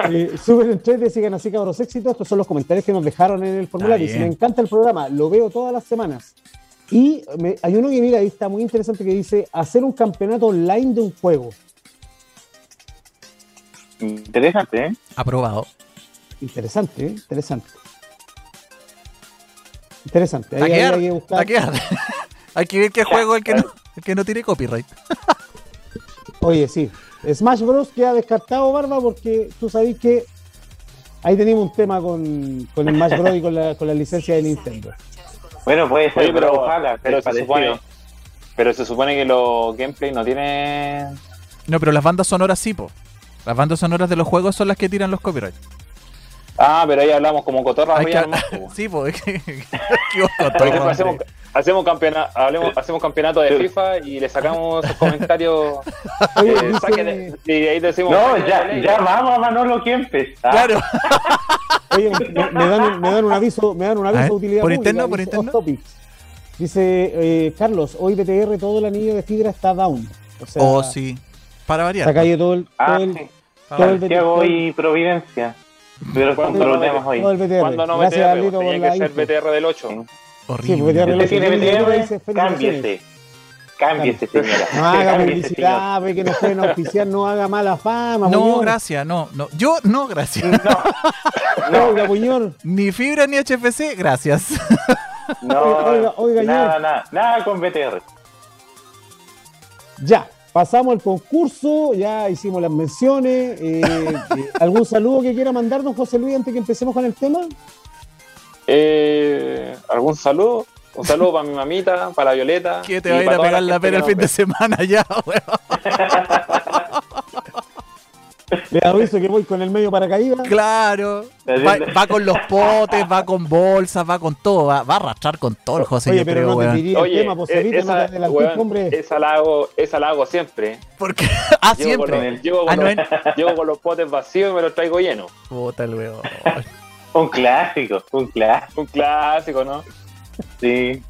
Eh, Súper entrete, sigan así cabros éxitos. Estos son los comentarios que nos dejaron en el formulario. Si me encanta el programa, lo veo todas las semanas. Y me- hay uno que mira, ahí está muy interesante que dice hacer un campeonato online de un juego.
Interesante, ¿eh?
Aprobado.
Interesante, ¿eh? interesante. Interesante. Ahí, ahí
Taquear.
hay que buscar.
Taquear. Hay que ver qué juego el que no, el que no tiene copyright.
Oye, sí. Smash Bros. queda descartado, Barba, porque tú sabes que ahí tenemos un tema con, con Smash Bros. y con la, con la licencia de Nintendo.
Bueno, puede ser,
Oye, pero,
ojalá.
pero, se supone, pero se supone que los gameplay no tienen.
No, pero las bandas sonoras sí, po. Las bandas sonoras de los juegos son las que tiran los copyrights.
Ah, pero ahí hablamos como cotorra
Hay que-
po.
sí, pues. todo,
hacemos, hacemos, campeona- hablemos- hacemos campeonato de FIFA y le sacamos esos comentarios.
Oye,
eh, y ahí decimos.
No,
de
ya, ya vamos a Manolo Kempes. Ah,
Claro.
Oye, me, me dan, un- me dan un aviso, me dan un aviso de utilidad
¿por
pública,
interno, por
dice
interno?
Dice eh, Carlos, hoy BTR todo el anillo de fibra está down. O sea,
Oh, sí. Para variar.
se ha caído todo el, todo
Ah,
el,
sí.
Todo el
variar.
Santiago y Providencia. Pero con
¿Cuándo
problemas hoy.
Cuando no
Gracias,
BTR, tenía que ser. BTR del 8.
Sí,
Horrible.
¿Usted tiene BTR? Cámbiese. Cámbiese, señora.
No haga
Cámbiese,
publicidad, ve que nos pueden auspiciar, no haga mala fama.
No,
Muñoz.
gracias, no, no. Yo no, gracias.
No, oiga, Muñoz.
Ni fibra ni HFC, gracias.
No,
Oiga, oiga,
nada, nada, nada con BTR.
Ya, pasamos al concurso, ya hicimos las menciones. eh, ¿Algún saludo que quiera mandarnos, José Luis, antes que empecemos con el tema?
Eh, ¿Algún saludo? Un saludo para mi mamita, para la Violeta.
Que te va a ir a pegar la pena el fin de semana ya, weón.
Le aviso que voy con el medio paracaídas.
Claro. Va, va con los potes, va con bolsas, va con todo. Va, va a arrastrar con todo el José,
Oye,
yo
pero
creo,
no te
weón.
diría el
Oye,
tema, pues
eh,
evita, no te
esa,
adelantes,
weón,
hombre.
esa la hago, esa la hago siempre.
Porque. Ah,
Llego con,
siempre.
con
Ah, no
los,
es-
llego con los potes vacíos y me los traigo llenos.
Puta el weón.
Un clásico, un clásico.
Un clásico, ¿no?
Sí.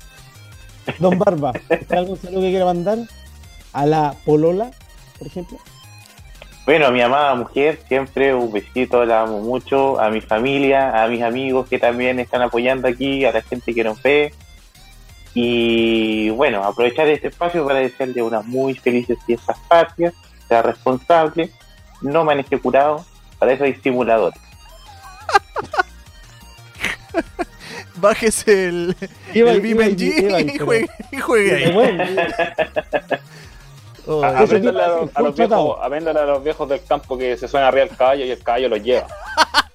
Don Barba, ¿está algún saludo que quiera mandar? A la Polola, por ejemplo.
Bueno, a mi amada mujer, siempre un besito, la amo mucho. A mi familia, a mis amigos que también están apoyando aquí, a la gente que nos ve. Y bueno, aprovechar este espacio para desearle unas muy felices fiestas patrias, sea responsable, no maneje curado, para eso hay simuladores.
Bájese el, el
iba-
y juegue, y juegue ahí. Oh,
A- a, los- a viejos, apréndale a los viejos del campo que se suena arriba el caballo y el caballo los lleva.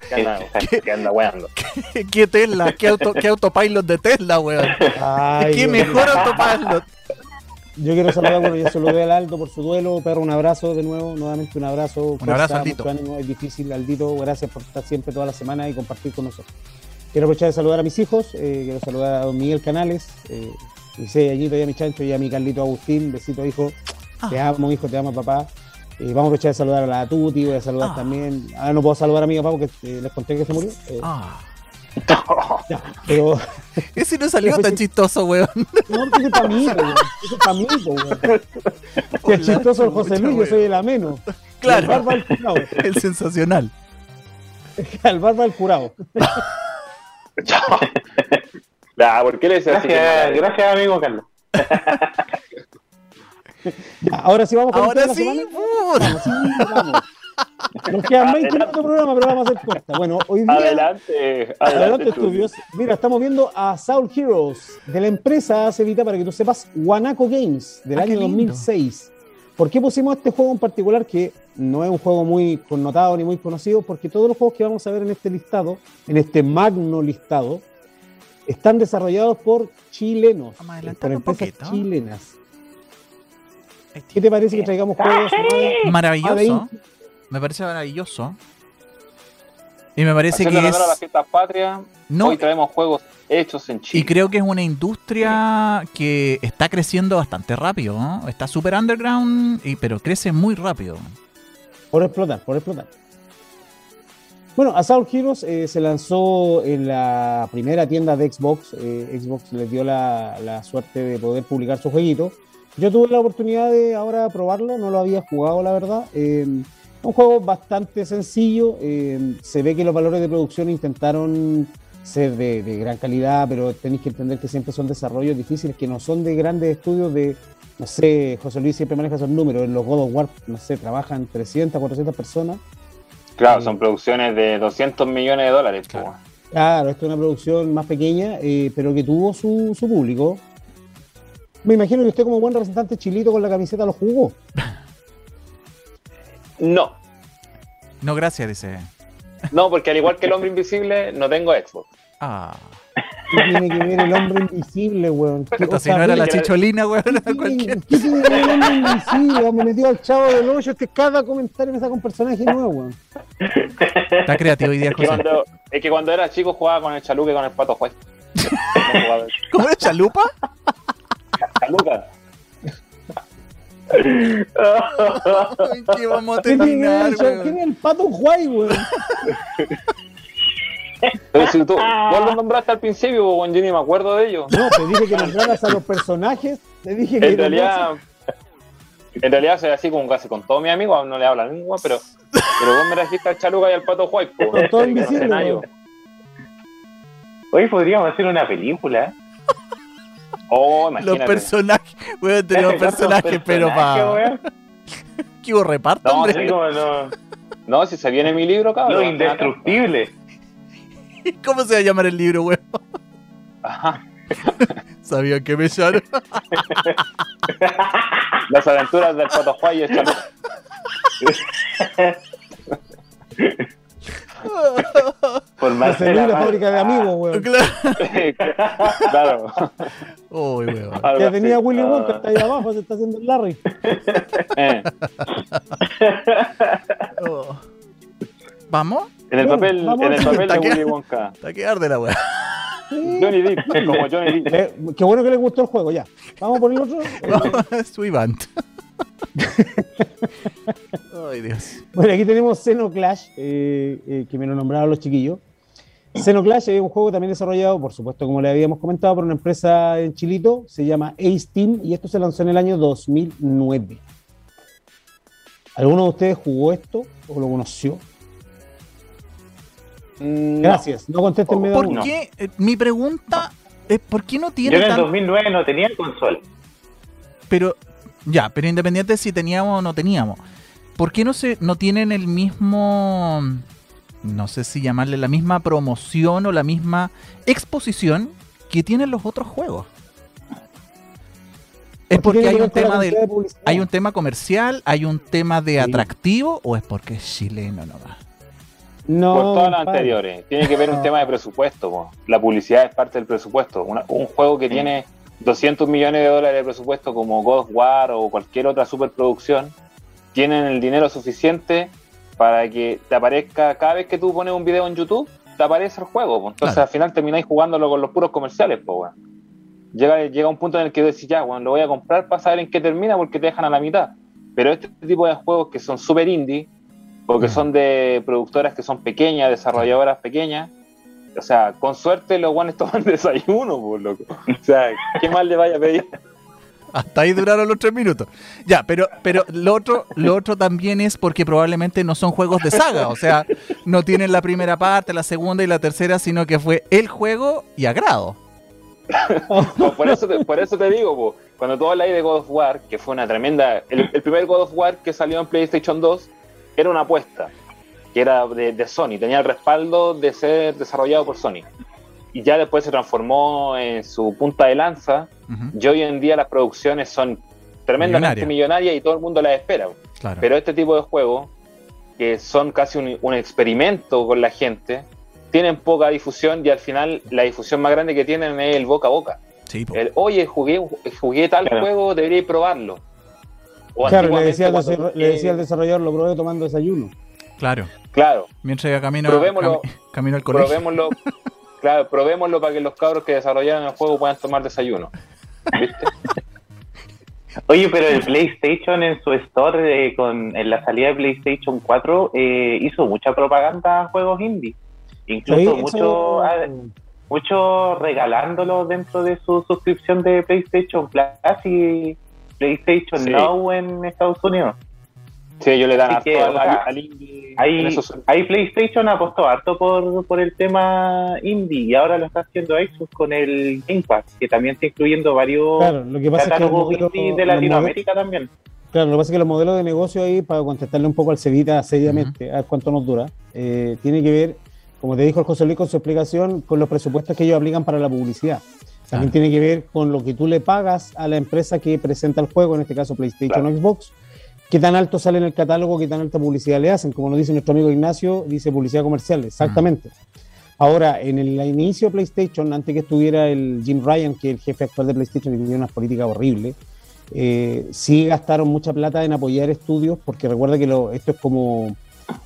Que anda, que anda weando.
¿Qué Tesla? ¿Qué, auto, ¿Qué autopilot de Tesla, weón?
ay,
¿Qué mejor autopilot?
Yo quiero saludar, bueno, yo saludé al Aldo por su duelo, perro, un abrazo de nuevo, nuevamente un abrazo. fuerza,
abrazo, Aldito.
mucho ánimo, es difícil, Aldito, gracias por estar siempre toda la semana y compartir con nosotros. Quiero aprovechar de saludar a mis hijos, eh, quiero saludar a don Miguel Canales, eh, dice Añito y a mi chancho y a mi Carlito Agustín, besito hijo, te amo hijo, te amo papá. Eh, vamos a aprovechar de saludar a la Tuti, voy a saludar
Ah.
también, ahora no puedo saludar a mi papá porque eh, les conté que se murió, eh,
Ah,
ya, pero
ese no salió tan chistoso, weón.
no, que es para mí, weón, eso es para mí, weón. Que es chistoso el José Luis, yo soy el ameno.
Claro.
El barba del curado.
El sensacional.
El barba del curado.
Ya, ¿por qué le?
Gracias, gracias amigo Carlos.
Ya, ahora sí vamos con el
Ahora
tema de
sí,
la semana.
puta.
Vamos, sí, vamos. Nos quedan 20 minutos de programa, pero vamos a hacer corta. Bueno, hoy día.
Adelante,
Adelante, estudios. Mira, estamos viendo a Soul Heroes de la empresa Cevita para que tú sepas, Guanaco Games del
Ah,
año
lindo.
2006. ¿Por qué pusimos este juego en particular que no es un juego muy connotado ni muy conocido? Porque todos los juegos que vamos a ver en este listado, en este magno listado, están desarrollados por chilenos,
a
por empresas
poquito.
chilenas. ¿Qué te parece que traigamos juegos? más-
Maravilloso. Me parece maravilloso. Y me parece
Haciendo
que
a las
es.
fiestas patrias,
No,
hoy traemos juegos hechos en
y
Chile.
creo que es una industria que está creciendo bastante rápido. ¿no? Está súper underground, y, pero crece muy rápido.
Por explotar, por explotar. Bueno, Assault Heroes eh, se lanzó en la primera tienda de Xbox. eh, Xbox les dio la, la suerte de poder publicar su jueguito. Yo tuve la oportunidad de ahora probarlo, no lo había jugado, la verdad. Eh, un juego bastante sencillo. eh, se ve que los valores de producción intentaron ser de, de gran calidad, pero tenéis que entender que siempre son desarrollos difíciles, que no son de grandes estudios de, no sé, José Luis siempre maneja esos números. En los God of War, no sé, trabajan 300, 400 personas.
Claro, son producciones de 200 millones de dólares.
Claro.
Claro, esto es una producción más pequeña, eh, pero que tuvo su, su público. Me imagino que usted como buen representante chilito con la camiseta lo jugó.
No,
No, gracias, dice.
no, porque al igual que el hombre invisible, no tengo Xbox.
Ah.
¿Qué tiene que ver el hombre invisible, weón? ¿Qué-
Puta,
o
si no era la
¿qué-
chicholina, weón.
¿Qué
cualquier-
tiene qué tiene que ver el hombre invisible? Me metió al chavo del hoyo. Este cada comentario me saca un personaje nuevo, weón.
Está creativo hoy día,
Es que, cuando, es que cuando era chico jugaba con el chaluque y con el pato juez.
¿Cómo es chalupa? Ay, ¿Qué vamos a
¿Qué tiene que
terminar,
¿Quién
weón?
es el pato guay, weón?
Pero si tú, vos lo nombraste al principio, weón, yo ni me acuerdo de ello.
No, te dije que nombraras a los personajes. Te dije que
En realidad, en realidad soy así como casi con todos mis amigos, no le hablo a ningún, pero, pero vos me trajiste al chaluca y al pato juez, po,
Con todo
en el.
Hoy podríamos hacer una película.
Oh,
Los
imagínate.
personajes, weón, tenemos personajes, pero pa.
weón.
¿Qué hubo reparto,
No,
hombre?
No, si se viene mi libro, cabrón.
lo indestructible.
¿Cómo se va a llamar el libro, weón?
Ajá.
Sabía que me echaron.
Las aventuras del pato juez
Por
La
Marcela
segunda
Mar-
fábrica de amigos, weón.
claro.
Uy, weón.
así.
tenía Willy Wonka, está ahí abajo, se está haciendo el Larry.
Eh,
Oh. ¿Vamos?
En el
Bueno,
papel,
vamos.
en el papel de
que-
Willy Wonka.
Está que arde la.
Sí.
Johnny Depp, como Johnny Depp.
Eh, qué bueno que les gustó el juego, ya. Vamos por el otro.
Suivant. Ay, Dios.
Bueno, aquí tenemos Xenoclash, eh, eh, que me lo nombraron los chiquillos. Xenoclash es un juego también desarrollado, por supuesto, como le habíamos comentado, por una empresa en Chilito, se llama Ace Team, y esto se lanzó en el año 2009. ¿Alguno de ustedes jugó esto o lo conoció?
Mm,
Gracias, no contéstenme de
¿Por
uno.
qué? eh, mi pregunta es: ¿por qué no
Yo
tiene
en el
tan-
2009 no tenía consola.
Pero, ya, pero independiente si teníamos o no teníamos, ¿por qué no, se, no tienen el mismo, no sé si llamarle la misma promoción o la misma exposición que tienen los otros juegos? ¿Es porque hay un tema de, hay un tema comercial, hay un tema de
Sí.
atractivo o es porque es chileno nomás?
No,
por todas las anteriores. Tiene que ver un tema de presupuesto. po. La publicidad es parte del presupuesto. Una- un juego que tiene 200 millones de dólares de presupuesto como God of War o cualquier otra superproducción, tienen el dinero suficiente para que te aparezca cada vez que tú pones un video en YouTube, te aparece el juego. po. Entonces
Claro.
al final termináis jugándolo con los puros comerciales. Po, weón. llega, llega un punto en el que decís, ya, bueno, lo voy a comprar para saber en qué termina porque te dejan a la mitad. Pero este tipo de juegos que son super indie, porque
Mm.
son de productoras que son pequeñas, desarrolladoras pequeñas, o sea, con suerte los guanes toman desayuno, pues, loco. O sea, ¿qué más le vaya a pedir?
Hasta ahí duraron los tres minutos. Ya, pero, pero lo otro, lo otro también es porque probablemente no son juegos de saga. O sea, no tienen la primera parte, la segunda y la tercera, sino que fue el juego y agrado.
No, por, eso te, por eso te digo, po, cuando tú hablas ahí de God of War, que fue una tremenda. El, el primer God of War que salió en PlayStation 2 era una apuesta, que era de, de Sony, tenía el respaldo de ser desarrollado por Sony. Y ya después se transformó en su punta de lanza. Y hoy en día las producciones son tremendamente
Millonaria.
millonarias y todo el mundo las espera.
claro.
Pero este tipo de juegos, que son casi un, un experimento con la gente, tienen poca difusión y al final la difusión más grande que tienen es el boca a boca.
Sí.
El, Oye, jugué, jugué tal
Claro.
juego, debería probarlo. O
Claro, le decía, al le decía al desarrollador, lo probé tomando desayuno.
Claro.
Claro,
Mientras iba camino,
Probémoslo.
cami- camino al colegio.
probémoslo, claro, probémoslo para que los cabros que desarrollaron el juego puedan tomar desayuno. ¿Viste?
Oye, pero el PlayStation en su store, eh, con, en la salida de PlayStation 4, eh, hizo mucha propaganda a juegos indie. Incluso
Sí,
mucho,
eso-
ah, mucho regalándolos dentro de su suscripción de PlayStation Plus y PlayStation
Sí.
Now en Estados Unidos.
Sí, ellos le dan harto
que,
al,
o sea,
al- al indie.
Ahí,
esos-
ahí PlayStation apostó harto por, por el tema indie y ahora lo está haciendo Xbox con el Game Pass, que también está incluyendo varios
Claro, lo que pasa es que los
catálogos
modelos-
indie de Latinoamérica también.
claro, lo que pasa es que los modelos de negocio ahí, para contestarle un poco al Cevita seriamente, a ver cuánto nos dura, eh, tiene que ver, como te dijo el José Luis con su explicación, con los presupuestos que ellos aplican para la publicidad. También
Claro.
tiene que ver con lo que tú le pagas a la empresa que presenta el juego, en este caso PlayStation o Xbox, qué tan alto sale en el catálogo, qué tan alta publicidad le hacen. Como nos dice nuestro amigo Ignacio, dice publicidad comercial, exactamente. Ahora, en el inicio de PlayStation, antes que estuviera el Jim Ryan, que es el jefe actual de PlayStation, y tenía unas políticas horribles, eh, sí gastaron mucha plata en apoyar estudios, porque recuerda que lo, esto es como,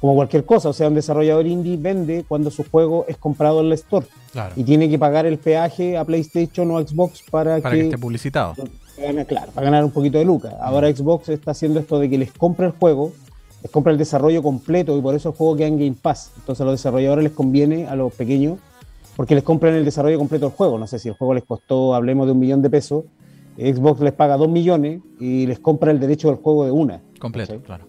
como cualquier cosa, o sea, un desarrollador indie vende cuando su juego es comprado en la store
Claro.
y tiene que pagar el peaje a PlayStation o Xbox para,
Para que
que,
esté publicitado.
Para ganar- claro, para ganar un poquito de lucas. Ahora Xbox está haciendo esto de que les compra el juego, les compra el desarrollo completo y por eso el juego queda en Game Pass. Entonces a los desarrolladores les conviene, a los pequeños, porque les compran el desarrollo completo del juego. No sé si el juego les costó, hablemos de un millón de pesos, Xbox les paga dos millones y les compra el derecho del juego de una.
Completo, claro.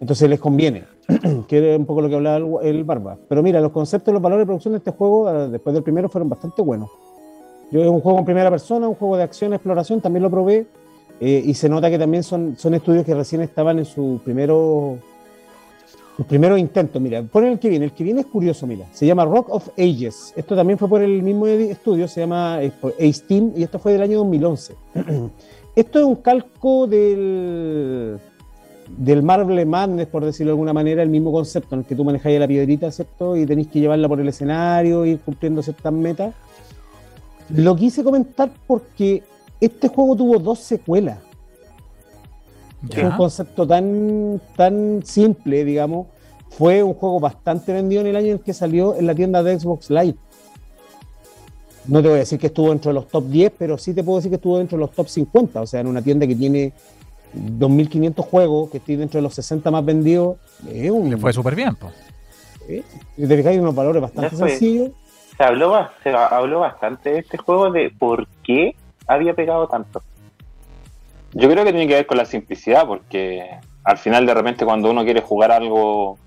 Entonces les conviene, que era un poco lo que hablaba el, el Barba. Pero mira, los conceptos, los valores de producción de este juego, eh, después del primero, fueron bastante buenos. Yo es un juego en primera persona, un juego de acción, exploración, también lo probé. eh, y se nota que también son, son estudios que recién estaban en su primero, sus primeros intentos. Mira, ponen el que viene. El que viene es curioso, mira. Se llama Rock of Ages. Esto también fue por el mismo estudio, se llama eh, Ace Team, y esto fue del año 2011. esto es un calco del del Marvel Madness, por decirlo de alguna manera, el mismo concepto en el que tú manejáis la piedrita, ¿cierto? Y tenéis que llevarla por el escenario, ir cumpliendo ciertas metas. Lo quise comentar porque este juego tuvo dos secuelas. Es un
Ya.
concepto tan, tan simple, digamos. Fue un juego bastante vendido en el año en el que salió en la tienda de Xbox Live. No te voy a decir que estuvo dentro de los top 10, pero sí te puedo decir que estuvo dentro de los top 50. O sea, en una tienda que tiene 2.500 juegos, que esté dentro de los 60 más vendidos, un,
Le fue súper bien, po.
¿eh? Si te fijáis, unos valores bastante
Ya
sencillos.
Se habló, se habló bastante de este juego de por qué había pegado tanto.
Yo creo que tiene que ver con la simplicidad, porque al final de repente cuando uno quiere jugar algo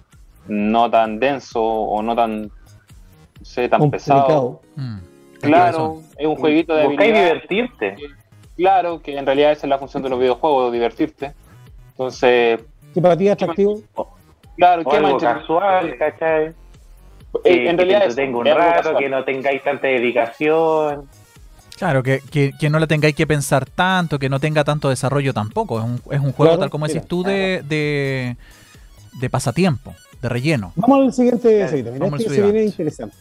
no tan denso o no tan, no sé, tan pesado.
Mm.
claro, es un jueguito de
Buscáis
habilidad,
divertirte.
claro, que en realidad esa es la función de los videojuegos, divertirte. Entonces,
¿Qué para ti es atractivo?
claro,
O
¿qué
algo
más
casual, ¿cachai?
Eh,
Que,
en
que
realidad
te
es,
entretenga un rato, que no tengáis tanta dedicación.
Claro, que, que, que no la tengáis que pensar tanto, que no tenga tanto desarrollo tampoco. Es un, es un juego,
Claro,
tal como
mira,
decís tú, de, de, de pasatiempo, de relleno.
Vamos al siguiente
Claro,
seguido. Mira,
vamos
este se viene interesante.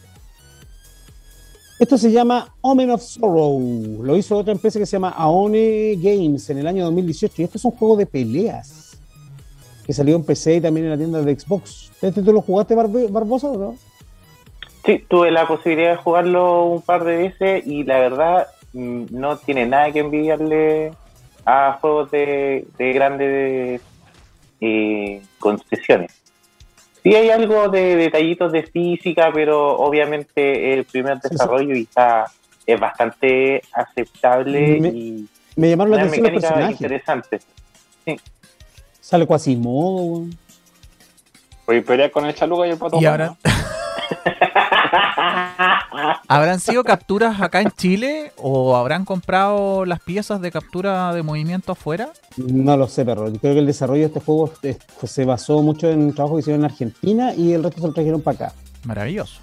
Esto se llama Omen of Sorrow. Lo hizo otra empresa que se llama Aone Games en el año 2018. Y esto es un juego de peleas que salió en PC y también en la tienda de Xbox. ¿Este tú lo jugaste, Barbosa, o no?
Sí, tuve la posibilidad de jugarlo un par de veces y la verdad mm, no tiene nada que envidiarle a juegos de, de grandes eh, concesiones. Sí hay algo de detallitos de física, pero obviamente el primer
Sí, sí.
desarrollo y está, es bastante aceptable
Me-
y
Me llamaron la
una
atención los
mecánica
personajes.
interesante.
Sale Quasimodo, weón.
Voy a pelear con el chaluca y el pato.
Y
Juan,
ahora,
¿no?
¿Habrán sido capturas acá en Chile o habrán comprado las piezas de captura de movimiento afuera?
No lo sé, perro. Yo creo que el desarrollo de este juego eh, se basó mucho en un trabajo que hicieron en Argentina y el resto se lo trajeron para acá.
Maravilloso.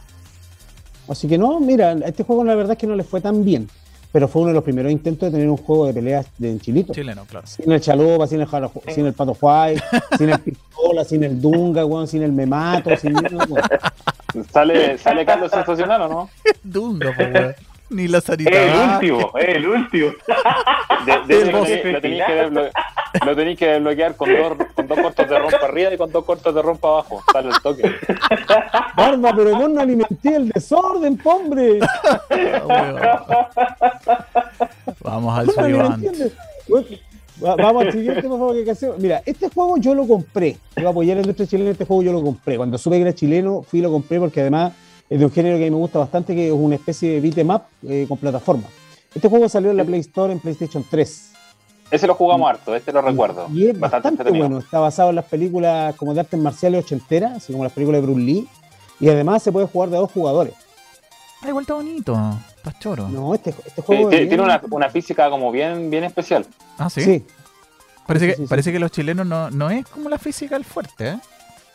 Así que no, mira, este juego la verdad es que no le fue tan bien, pero fue uno de los primeros intentos de tener un juego de peleas de en chilito.
Chileno, claro.
Sin el chalupa, sin el, jaro- sin el pato White, sin el pistola, sin el dunga, weón, sin el memato, sin nada.
Sale, sale Carlos Sensacional, ¿o no?
Dunga, weón. Ni la Sarita.
El
Vázquez.
último, el último.
De, de
El
lo, tenéis- que que desbloquear con dos, con dos cortos de rompa arriba y con dos cortos de rompa abajo. Sale el toque.
Barba, pero vos no alimenté el desorden, hombre.
Ah. Vamos al
No Vamos al siguiente, por favor, que hacemos. Mira, este juego yo lo compré. Yo a apoyar a la industria chilena, este juego yo lo compré. Cuando supe que era chileno, fui y lo compré porque además es de un género que a mí me gusta bastante, que es una especie de beat'em up eh, con plataforma. Este juego salió en la Play Store en PlayStation 3.
Ese lo jugamos harto, este lo recuerdo.
Y es bastante,
entretenido.
bueno. Está basado en las películas como de artes marciales ochenteras, así como las películas de Bruce Lee. Y además se puede jugar de dos jugadores.
Ah, igual está bonito. Está choro.
No, este, este juego.
tiene
bien-
tiene una, una física como bien, bien especial.
Ah, sí.
Sí.
Parece,
Sí,
que,
sí, sí.
parece que los chilenos no, no es como la física el fuerte, ¿eh?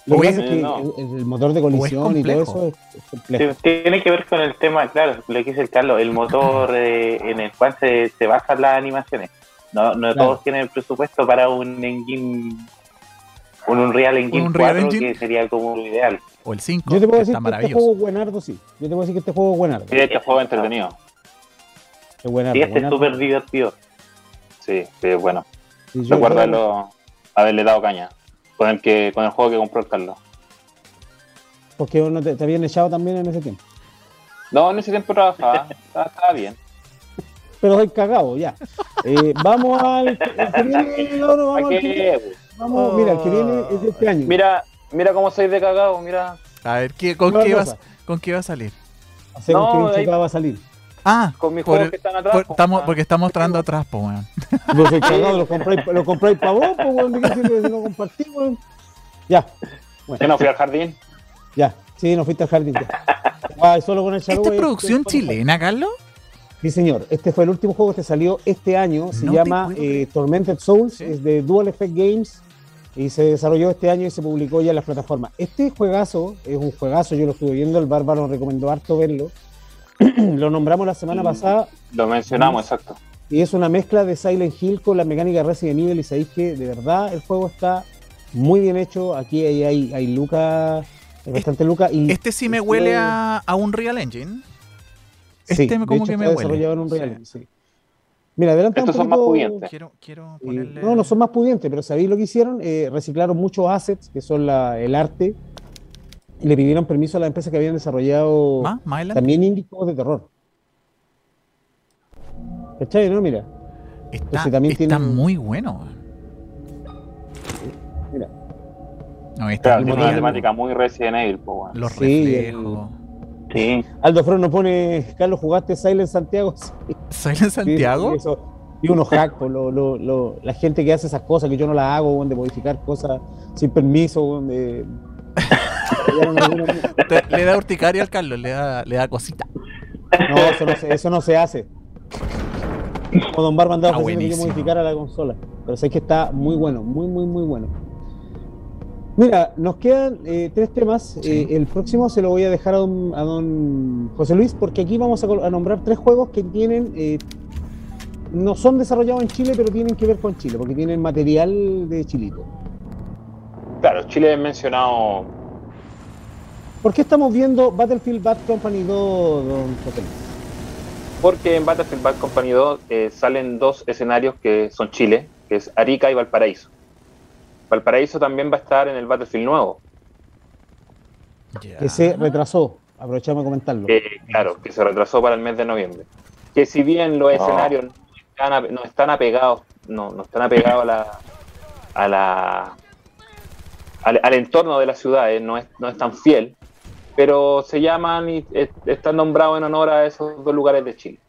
Lo que
es-
pasa es que
no.
el, motor de colisión y todo eso es, es complejo.
Tiene que ver con el tema, claro, lo que dice el Carlos, el motor eh, en el cual se, se basan las animaciones. No, no
Claro.
todos tienen el presupuesto para un engine Un Unreal Engine
Un Unreal
4
Engine.
que sería como lo ideal.
O el 5,
Yo te puedo
que
decir
está
que este juego es buenardo, sí. Yo te puedo decir que este juego es buenardo.
Sí, este juego es entretenido.
Es buenardo.
Y este es
buenardo.
súper divertido.
Sí, sí, es bueno.
Yo-
Recuerdo haberlo- haberle dado caña. Con el, que, con el juego que compró el Carlos.
Porque no te, te habían echado también en ese tiempo.
No, en ese tiempo trabajaba. estaba, estaba bien.
Pero soy cagado, ya. Eh, vamos al. no, no, vamos,
¿Para
al Vamos, mira, el que viene es de este año.
Mira, mira cómo soy de cagado, mira.
A ver, ¿qué, con, qué vas, ¿con qué va a salir?
Hacemos
No,
que
ahí-
chocado va a salir.
Ah,
Con mis
por
juegos que están atrás.
por-
po.
estamos,
Ah.
porque está mostrando atrás, pues, weón.
Soy cagado, lo compráis, lo compráis para vos, pues, weón, ¿de qué sirve si no compartís, weón? Ya,
Yo no fui al jardín.
ya. Sí, nos fuiste al jardín. ya. Ah, solo con el
¿Esta es producción
y-
chilena, Carlos?
Sí, señor. Este fue el último juego que salió este año. Se
No
llama eh. Tormented Souls.
Sí.
Es de Dual Effect Games. Y se desarrolló este año y se publicó ya en las plataformas. Este juegazo es un juegazo. Yo lo estuve viendo. El Bárbaro nos recomendó harto verlo. lo nombramos la semana
Mm.
pasada.
Lo mencionamos, exacto.
Y es una mezcla de Silent Hill con la mecánica de Resident Evil. Y sabéis que de verdad el juego está muy bien hecho. Aquí hay, hay, hay Luca, hay bastante Luca. Y
Este sí me huele a, a un Real Engine.
Sí,
este
de
como
hecho
que me
está
huele.
desarrollado en un
Sí.
Real, sí. Mira, adelanta
Estos
un
son más
poquito-
pudientes.
Quiero, quiero ponerle...
no, no son más pudientes, pero ¿sabéis lo que hicieron? Eh, reciclaron muchos assets, que son la- el arte, y le pidieron permiso a las empresas que habían desarrollado
¿Más? ¿Más adelante?
también indie juegos de terror. ¿Cachai? ¿No? Mira,
Está,
Entonces también
está
tiene-
muy bueno.
mira.
No, está
Claro, tiene una temática muy Resident Evil, pues, bueno.
los
Sí,
reflejos.
Sí.
Aldo Fron nos pone, Carlos, ¿jugaste Silent Santiago? Sí,
¿Silent Santiago?
sí, eso. Y unos hacks, pues, lo- lo- lo- la gente que hace esas cosas que yo no las hago, de modificar cosas sin permiso, de...
Te- le da urticaria al Carlos, le da, le da cosita.
No, eso no se, eso no se hace. Como Don que
buenísimo.
modificara la consola. Pero sé que está muy bueno, muy, muy, muy bueno. Mira, nos quedan eh, tres temas.
Sí.
Eh, el próximo se lo voy a dejar a don, a don José Luis, porque aquí vamos a, a nombrar tres juegos que tienen. eh, no son desarrollados en Chile, pero tienen que ver con Chile, porque tienen material de Chilito.
Claro, Chile es mencionado.
¿Por qué estamos viendo Battlefield Bad Company 2, don José Luis?
Porque en Battlefield Bad Company 2 eh, salen dos escenarios que son Chile, que es Arica y Valparaíso. Valparaíso también va a estar en el Battlefield nuevo.
Que se retrasó. Aprovechamos de comentarlo.
claro, que se retrasó para el mes de noviembre. Que si bien los
Oh.
escenarios no están, ape- no están apegados, no, no están apegados a la, a la al, al entorno de las ciudades, no es, no es tan fiel, pero se llaman y están nombrados en honor a esos dos lugares de Chile.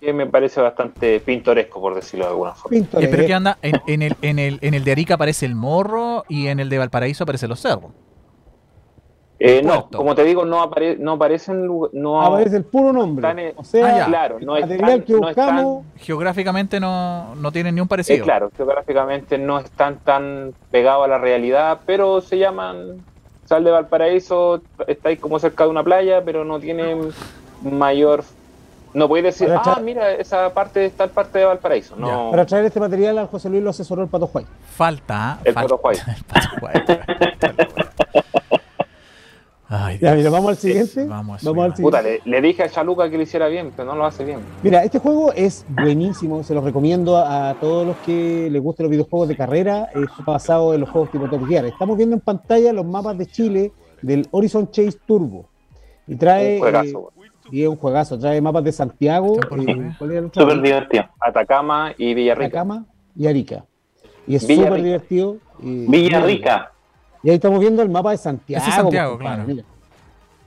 Que me parece bastante pintoresco, por decirlo de alguna forma.
Eh, pero ¿qué anda? En, en el, en, el, en el de Arica aparece el morro y en el de Valparaíso aparecen los cerros.
Eh, no, como te digo, no, apare- no aparecen, no
aparece el puro nombre. o sea,
Ah, ya.
claro, no
el material
están,
que
no están-
buscamos,
Geográficamente no, no tienen ni un
Eh,
parecido.
claro, geográficamente no están tan pegados a la realidad, pero se llaman Sal de Valparaíso, estáis como cerca de una playa, pero no tienen mayor... No podéis decir, ah, mira, esa parte es tal parte de Valparaíso. No,
para traer este material al José Luis lo asesoró el Pato Juay.
Falta.
el
falta-
Pato Juay.
el Pato Juay. Ay,
Ya, mira, vamos al siguiente.
Vamos
al siguiente.
Puta, le, le dije a Chaluca que lo hiciera bien, pero no lo hace bien.
Mira, este juego es buenísimo, se lo recomiendo a, a todos los que les gusten los videojuegos de carrera, es basado en los juegos tipo Top Gear. Estamos viendo en pantalla los mapas de Chile del Horizon Chase Turbo. Y trae,
Un juegazo,
eh. Y es un juegazo, trae mapas de Santiago, eh,
ver.
¿cuál era el otro?
Súper divertido.
Atacama y Villarrica.
Atacama y Arica. Y es súper divertido. y-
Villarrica.
Y ahí estamos viendo el mapa de Santiago.
Ese es Santiago,
compadre,
claro.
mira.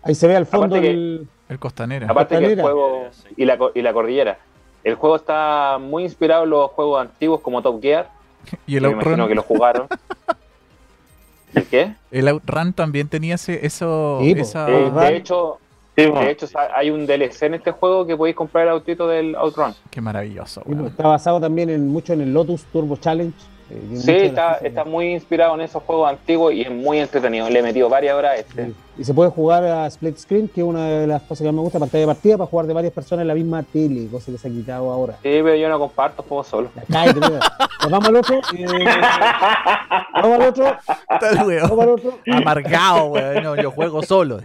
Ahí se ve al fondo
que-
el...
El costanera.
Aparte que el
Costanera.
juego y la, y la cordillera. El juego está muy inspirado en los juegos antiguos como Top Gear.
y el
me imagino
Outrun,
que lo jugaron. ¿El qué?
el Outrun también tenía ese, eso,
Sí,
esa...
Eh, de hecho,
Sí, bueno.
De hecho, hay un DLC en este juego que podéis comprar el autito del Outrun.
Qué maravilloso, weón.
Está basado también en mucho en el Lotus Turbo Challenge, Eh,
Sí, está, está muy inspirado en esos juegos antiguos y es muy entretenido. Le he metido varias horas a este.
Sí. Y se puede jugar a split screen, que es una de las cosas que más me gusta, pantalla de partida, para jugar de varias personas en la misma tele, cosa que se ha quitado ahora.
Sí, pero yo no comparto juegos solo.
Cállate, mira. Pues vamos al otro. eh, vamos al otro.
Está el
Vamos al otro.
Amargado, weón. No, yo juego solo.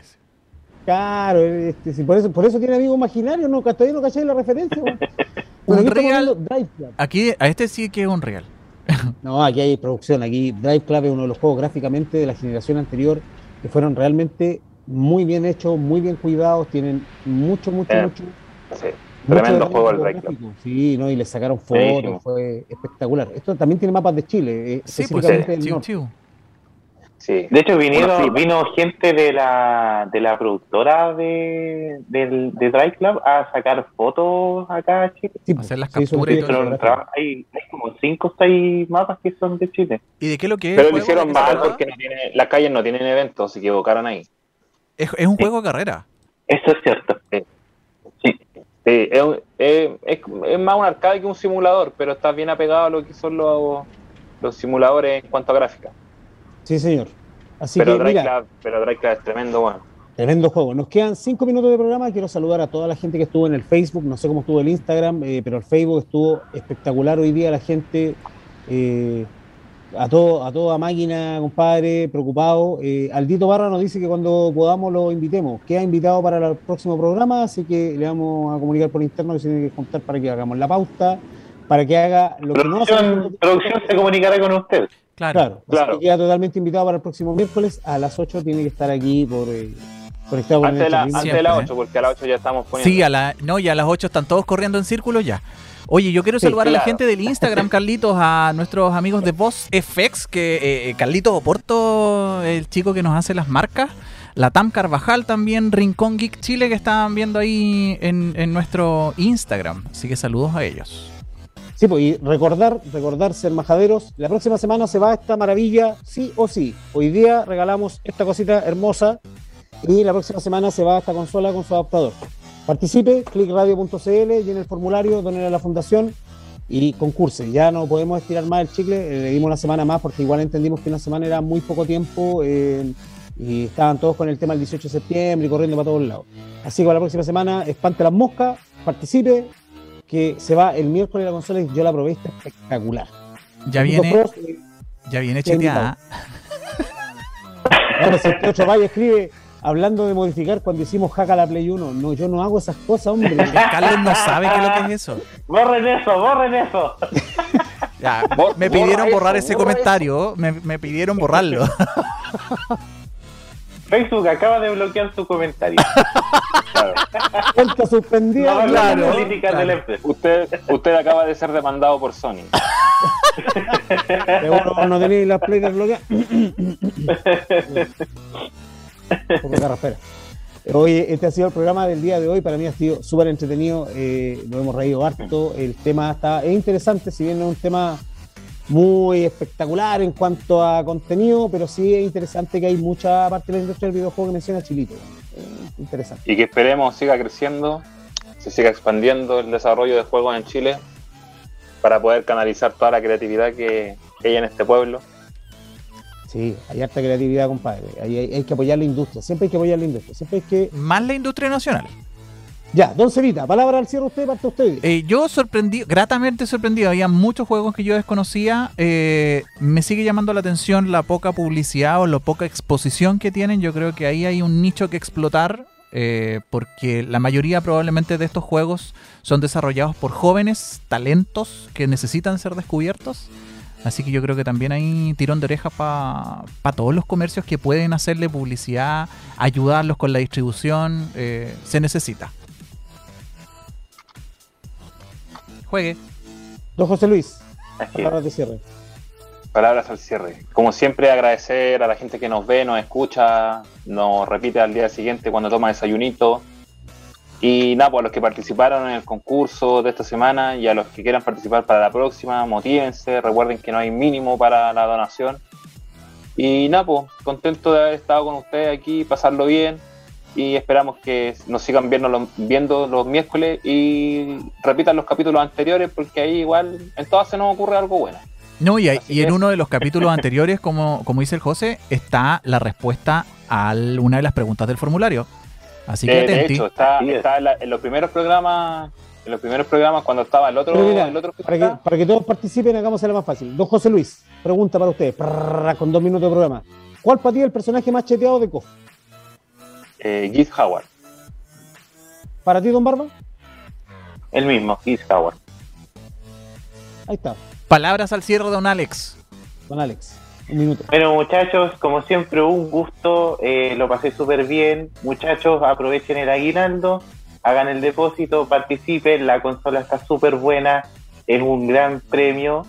Claro, este, si por, eso, por eso tiene amigos imaginarios, no, todavía no cacháis la referencia. weón. Bueno, aquí Drive Club.
A este sí que es un real.
No, aquí hay producción, aquí Drive Club es uno de los juegos gráficamente de la generación anterior que fueron realmente muy bien hechos, muy bien cuidados, tienen mucho, mucho,
Eh,
mucho.
Sí.
mucho
Tremendo juego el Drive Club.
Sí, ¿no? y le sacaron fotos, fue espectacular. Esto también tiene mapas de Chile, eh,
Sí, pues
específicamente del
chiu,
norte.
chiu.
Sí.
De hecho, vinieron,
Bueno, sí.
vino gente de la, de la productora de, del, de Drive Club a sacar fotos acá a Chile.
Sí,
Hacer las capturas y todo
Pero hay, hay como 5 o 6 mapas que son de Chile.
¿Y de qué lo que es?
Pero lo hicieron
¿De
mal porque no tiene, las calles no tienen eventos, se equivocaron ahí.
Es, es un juego de carrera.
Eso es cierto.
Sí, es, un- es- es- es más un arcade que un simulador, pero está bien apegado a lo que son los, los simuladores en cuanto a gráfica.
Sí, señor. Así
Pero
que,
Drive,
mira,
Club, pero Drive Club es tremendo, bueno.
Tremendo juego. Nos quedan cinco minutos de programa. Quiero saludar a toda la gente que estuvo en el Facebook. No sé cómo estuvo el Instagram, eh, pero el Facebook estuvo espectacular hoy día. La gente eh, a todo a toda máquina, compadre, preocupado. Eh, Aldito Barra nos dice que cuando podamos lo invitemos. Queda invitado para el próximo programa, así que le vamos a comunicar por interno que se tiene que contar para que hagamos la pauta, para que haga lo que no hace.
Producción, producción se comunicará con usted.
Claro.
Claro, así
Claro.
que queda totalmente invitado para el próximo miércoles a las 8 tiene que estar aquí por eh, conectado con
Antes de,
el
la,
chat.
antes de las
Siempre,
8, porque a las 8 ya estamos poniendo.
Sí, a la, no, y a las 8 están todos corriendo en círculo ya. Oye, yo quiero
Sí,
saludar a la
claro.
gente del Instagram, Carlitos, a nuestros amigos de Voz FX, que eh, Carlitos Oporto, el chico que nos hace las marcas, la Tam Carvajal también, Rincón Geek Chile, que estaban viendo ahí en, en nuestro Instagram. Así que saludos a ellos.
Sí, pues, y recordar, recordar ser majaderos. La próxima semana se va esta maravilla, sí o sí. Hoy día regalamos esta cosita hermosa y la próxima semana se va esta consola con su adaptador. Participe, clickradio.cl, llene el formulario, donen a la fundación y concurse. Ya no podemos estirar más el chicle, eh, le dimos una semana más porque igual entendimos que una semana era muy poco tiempo eh, y estaban todos con el tema del 18 de septiembre y corriendo para todos lados. Así que la próxima semana, espante las moscas, participe, que se va el miércoles la consola y yo la probé, está espectacular.
Ya viene,
pros, eh,
ya viene cheteada.
Ahora, si Valle escribe hablando de modificar cuando hicimos hack a la Play 1. No, yo no hago esas cosas, hombre.
Carlos no sabe qué es lo que es eso.
Borren eso, borren eso.
Ya, me
borra
pidieron
eso,
borrar ese
borra
comentario, me, me pidieron borrarlo.
Facebook acaba de bloquear su comentario.
Claro.
Cuenta suspendida.
No,
claro.
bla, bla.
políticas de la empresa.
Usted, usted acaba de ser demandado por Sony.
Seguro no tenéis las Play desbloqueadas. Oye, este ha sido el programa del día de hoy. Para mí ha sido súper entretenido. Eh, nos hemos reído harto. El tema está es interesante, si bien no es un tema muy espectacular en cuanto a contenido, pero sí es interesante que hay mucha parte de la industria del videojuego que menciona Chilito. Eh, interesante.
Y que esperemos siga creciendo, se siga expandiendo el desarrollo de juegos en Chile para poder canalizar toda la creatividad que, que hay en este pueblo.
Sí, hay harta creatividad, compadre. Hay, hay- hay que apoyar la industria. Siempre hay que apoyar la industria. Siempre hay que.
Más la industria nacional.
Ya, don Cevita, palabra al cierre usted, parte usted.
Eh, yo sorprendido, gratamente sorprendido, había muchos juegos que yo desconocía. eh, me sigue llamando la atención la poca publicidad o la poca exposición que tienen. Yo creo que ahí hay un nicho que explotar. eh, porque la mayoría probablemente de estos juegos son desarrollados por jóvenes talentos que necesitan ser descubiertos. Así que yo creo que también hay tirón de orejas para todos los comercios que pueden hacerle publicidad, ayudarlos con la distribución. eh, se necesita. Juegue.
Don José Luis,
Así es.
palabras de cierre.
Palabras al cierre. Como siempre, agradecer a la gente que nos ve, nos escucha, nos repite al día siguiente cuando toma desayunito. Y nada, pues a los que participaron en el concurso de esta semana y a los que quieran participar para la próxima, motívense, recuerden que no hay mínimo para la donación. Y nada, pues contento de haber estado con ustedes aquí, pasarlo bien y esperamos que nos sigan viendo los, viendo los miércoles y repitan los capítulos anteriores porque ahí igual en todas se nos ocurre algo bueno.
No, y, hay-
Así
y en
es.
uno de los capítulos anteriores, como, como dice el José, está la respuesta a una de las preguntas del formulario. Así que
De, de
atenti.
hecho, está, está en, la- en los primeros programas, en los primeros programas cuando estaba el otro,
mira,
el otro que
para, que, para que todos participen, hagámosla más fácil. Don José Luis, pregunta para usted, prrrra, con dos minutos de programa. ¿Cuál para ti es el personaje más cheteado de KOF?
Eh, Keith Howard.
¿Para ti, Don Barba?
El mismo, Keith Howard.
Ahí está,
Palabras al cierre, don Alex.
Don Alex. Un minuto.
Bueno, muchachos, como siempre, un gusto. eh, lo pasé súper bien. Muchachos, aprovechen el aguinaldo, hagan el depósito, participen. La consola está súper buena, es un gran premio.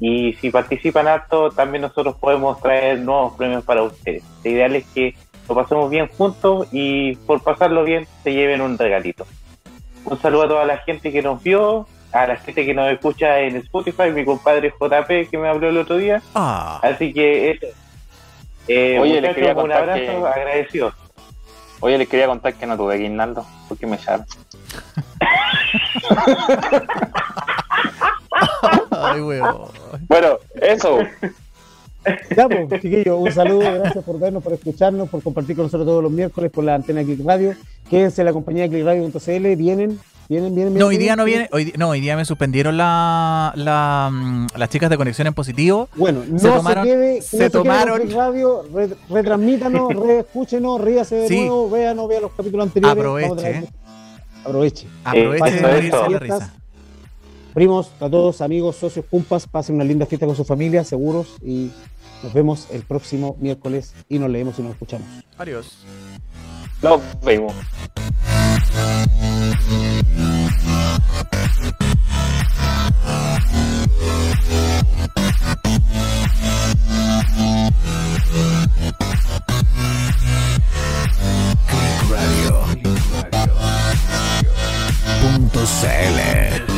Y si participan harto, también nosotros podemos traer nuevos premios para ustedes. Lo ideal es que lo pasemos bien juntos y por pasarlo bien se lleven un regalito. Un saludo a toda la gente que nos vio, a la gente que nos escucha en Spotify, mi compadre JP que me habló el otro día.
Ah,
Así que eso. Eh,
Oye, les quería
un
contar
abrazo,
que-
agradecido.
Oye, les quería contar que no tuve Guinaldo, porque me echaron.
ay.
Bueno, eso.
Ya, pues, chiquillos, un saludo, gracias por vernos, por escucharnos, por compartir con nosotros todos los miércoles por la antena Click Radio. Quédense en la compañía de clickradio.cl, vienen, vienen, vienen.
No, hoy día no viene, hoy, no, hoy día me suspendieron la, la, mm, las chicas de conexión en positivo.
Bueno, no
Se
se,
tomaron-
quede,
se
quede con
tomaron-
Click Radio, re- retransmítanos, reescúchenos, ríase de
Sí.
nuevo, véanos, vea los capítulos anteriores.
Aproveche.
Aproveche.
Aproveche
Eh,
morirse de la risa.
Primos, a todos, amigos, socios, cumpas, pasen una linda fiesta con su familia, seguros, y nos vemos el próximo miércoles y nos leemos y nos escuchamos.
Adiós.
Nos vemos.
Radio. Punto CL.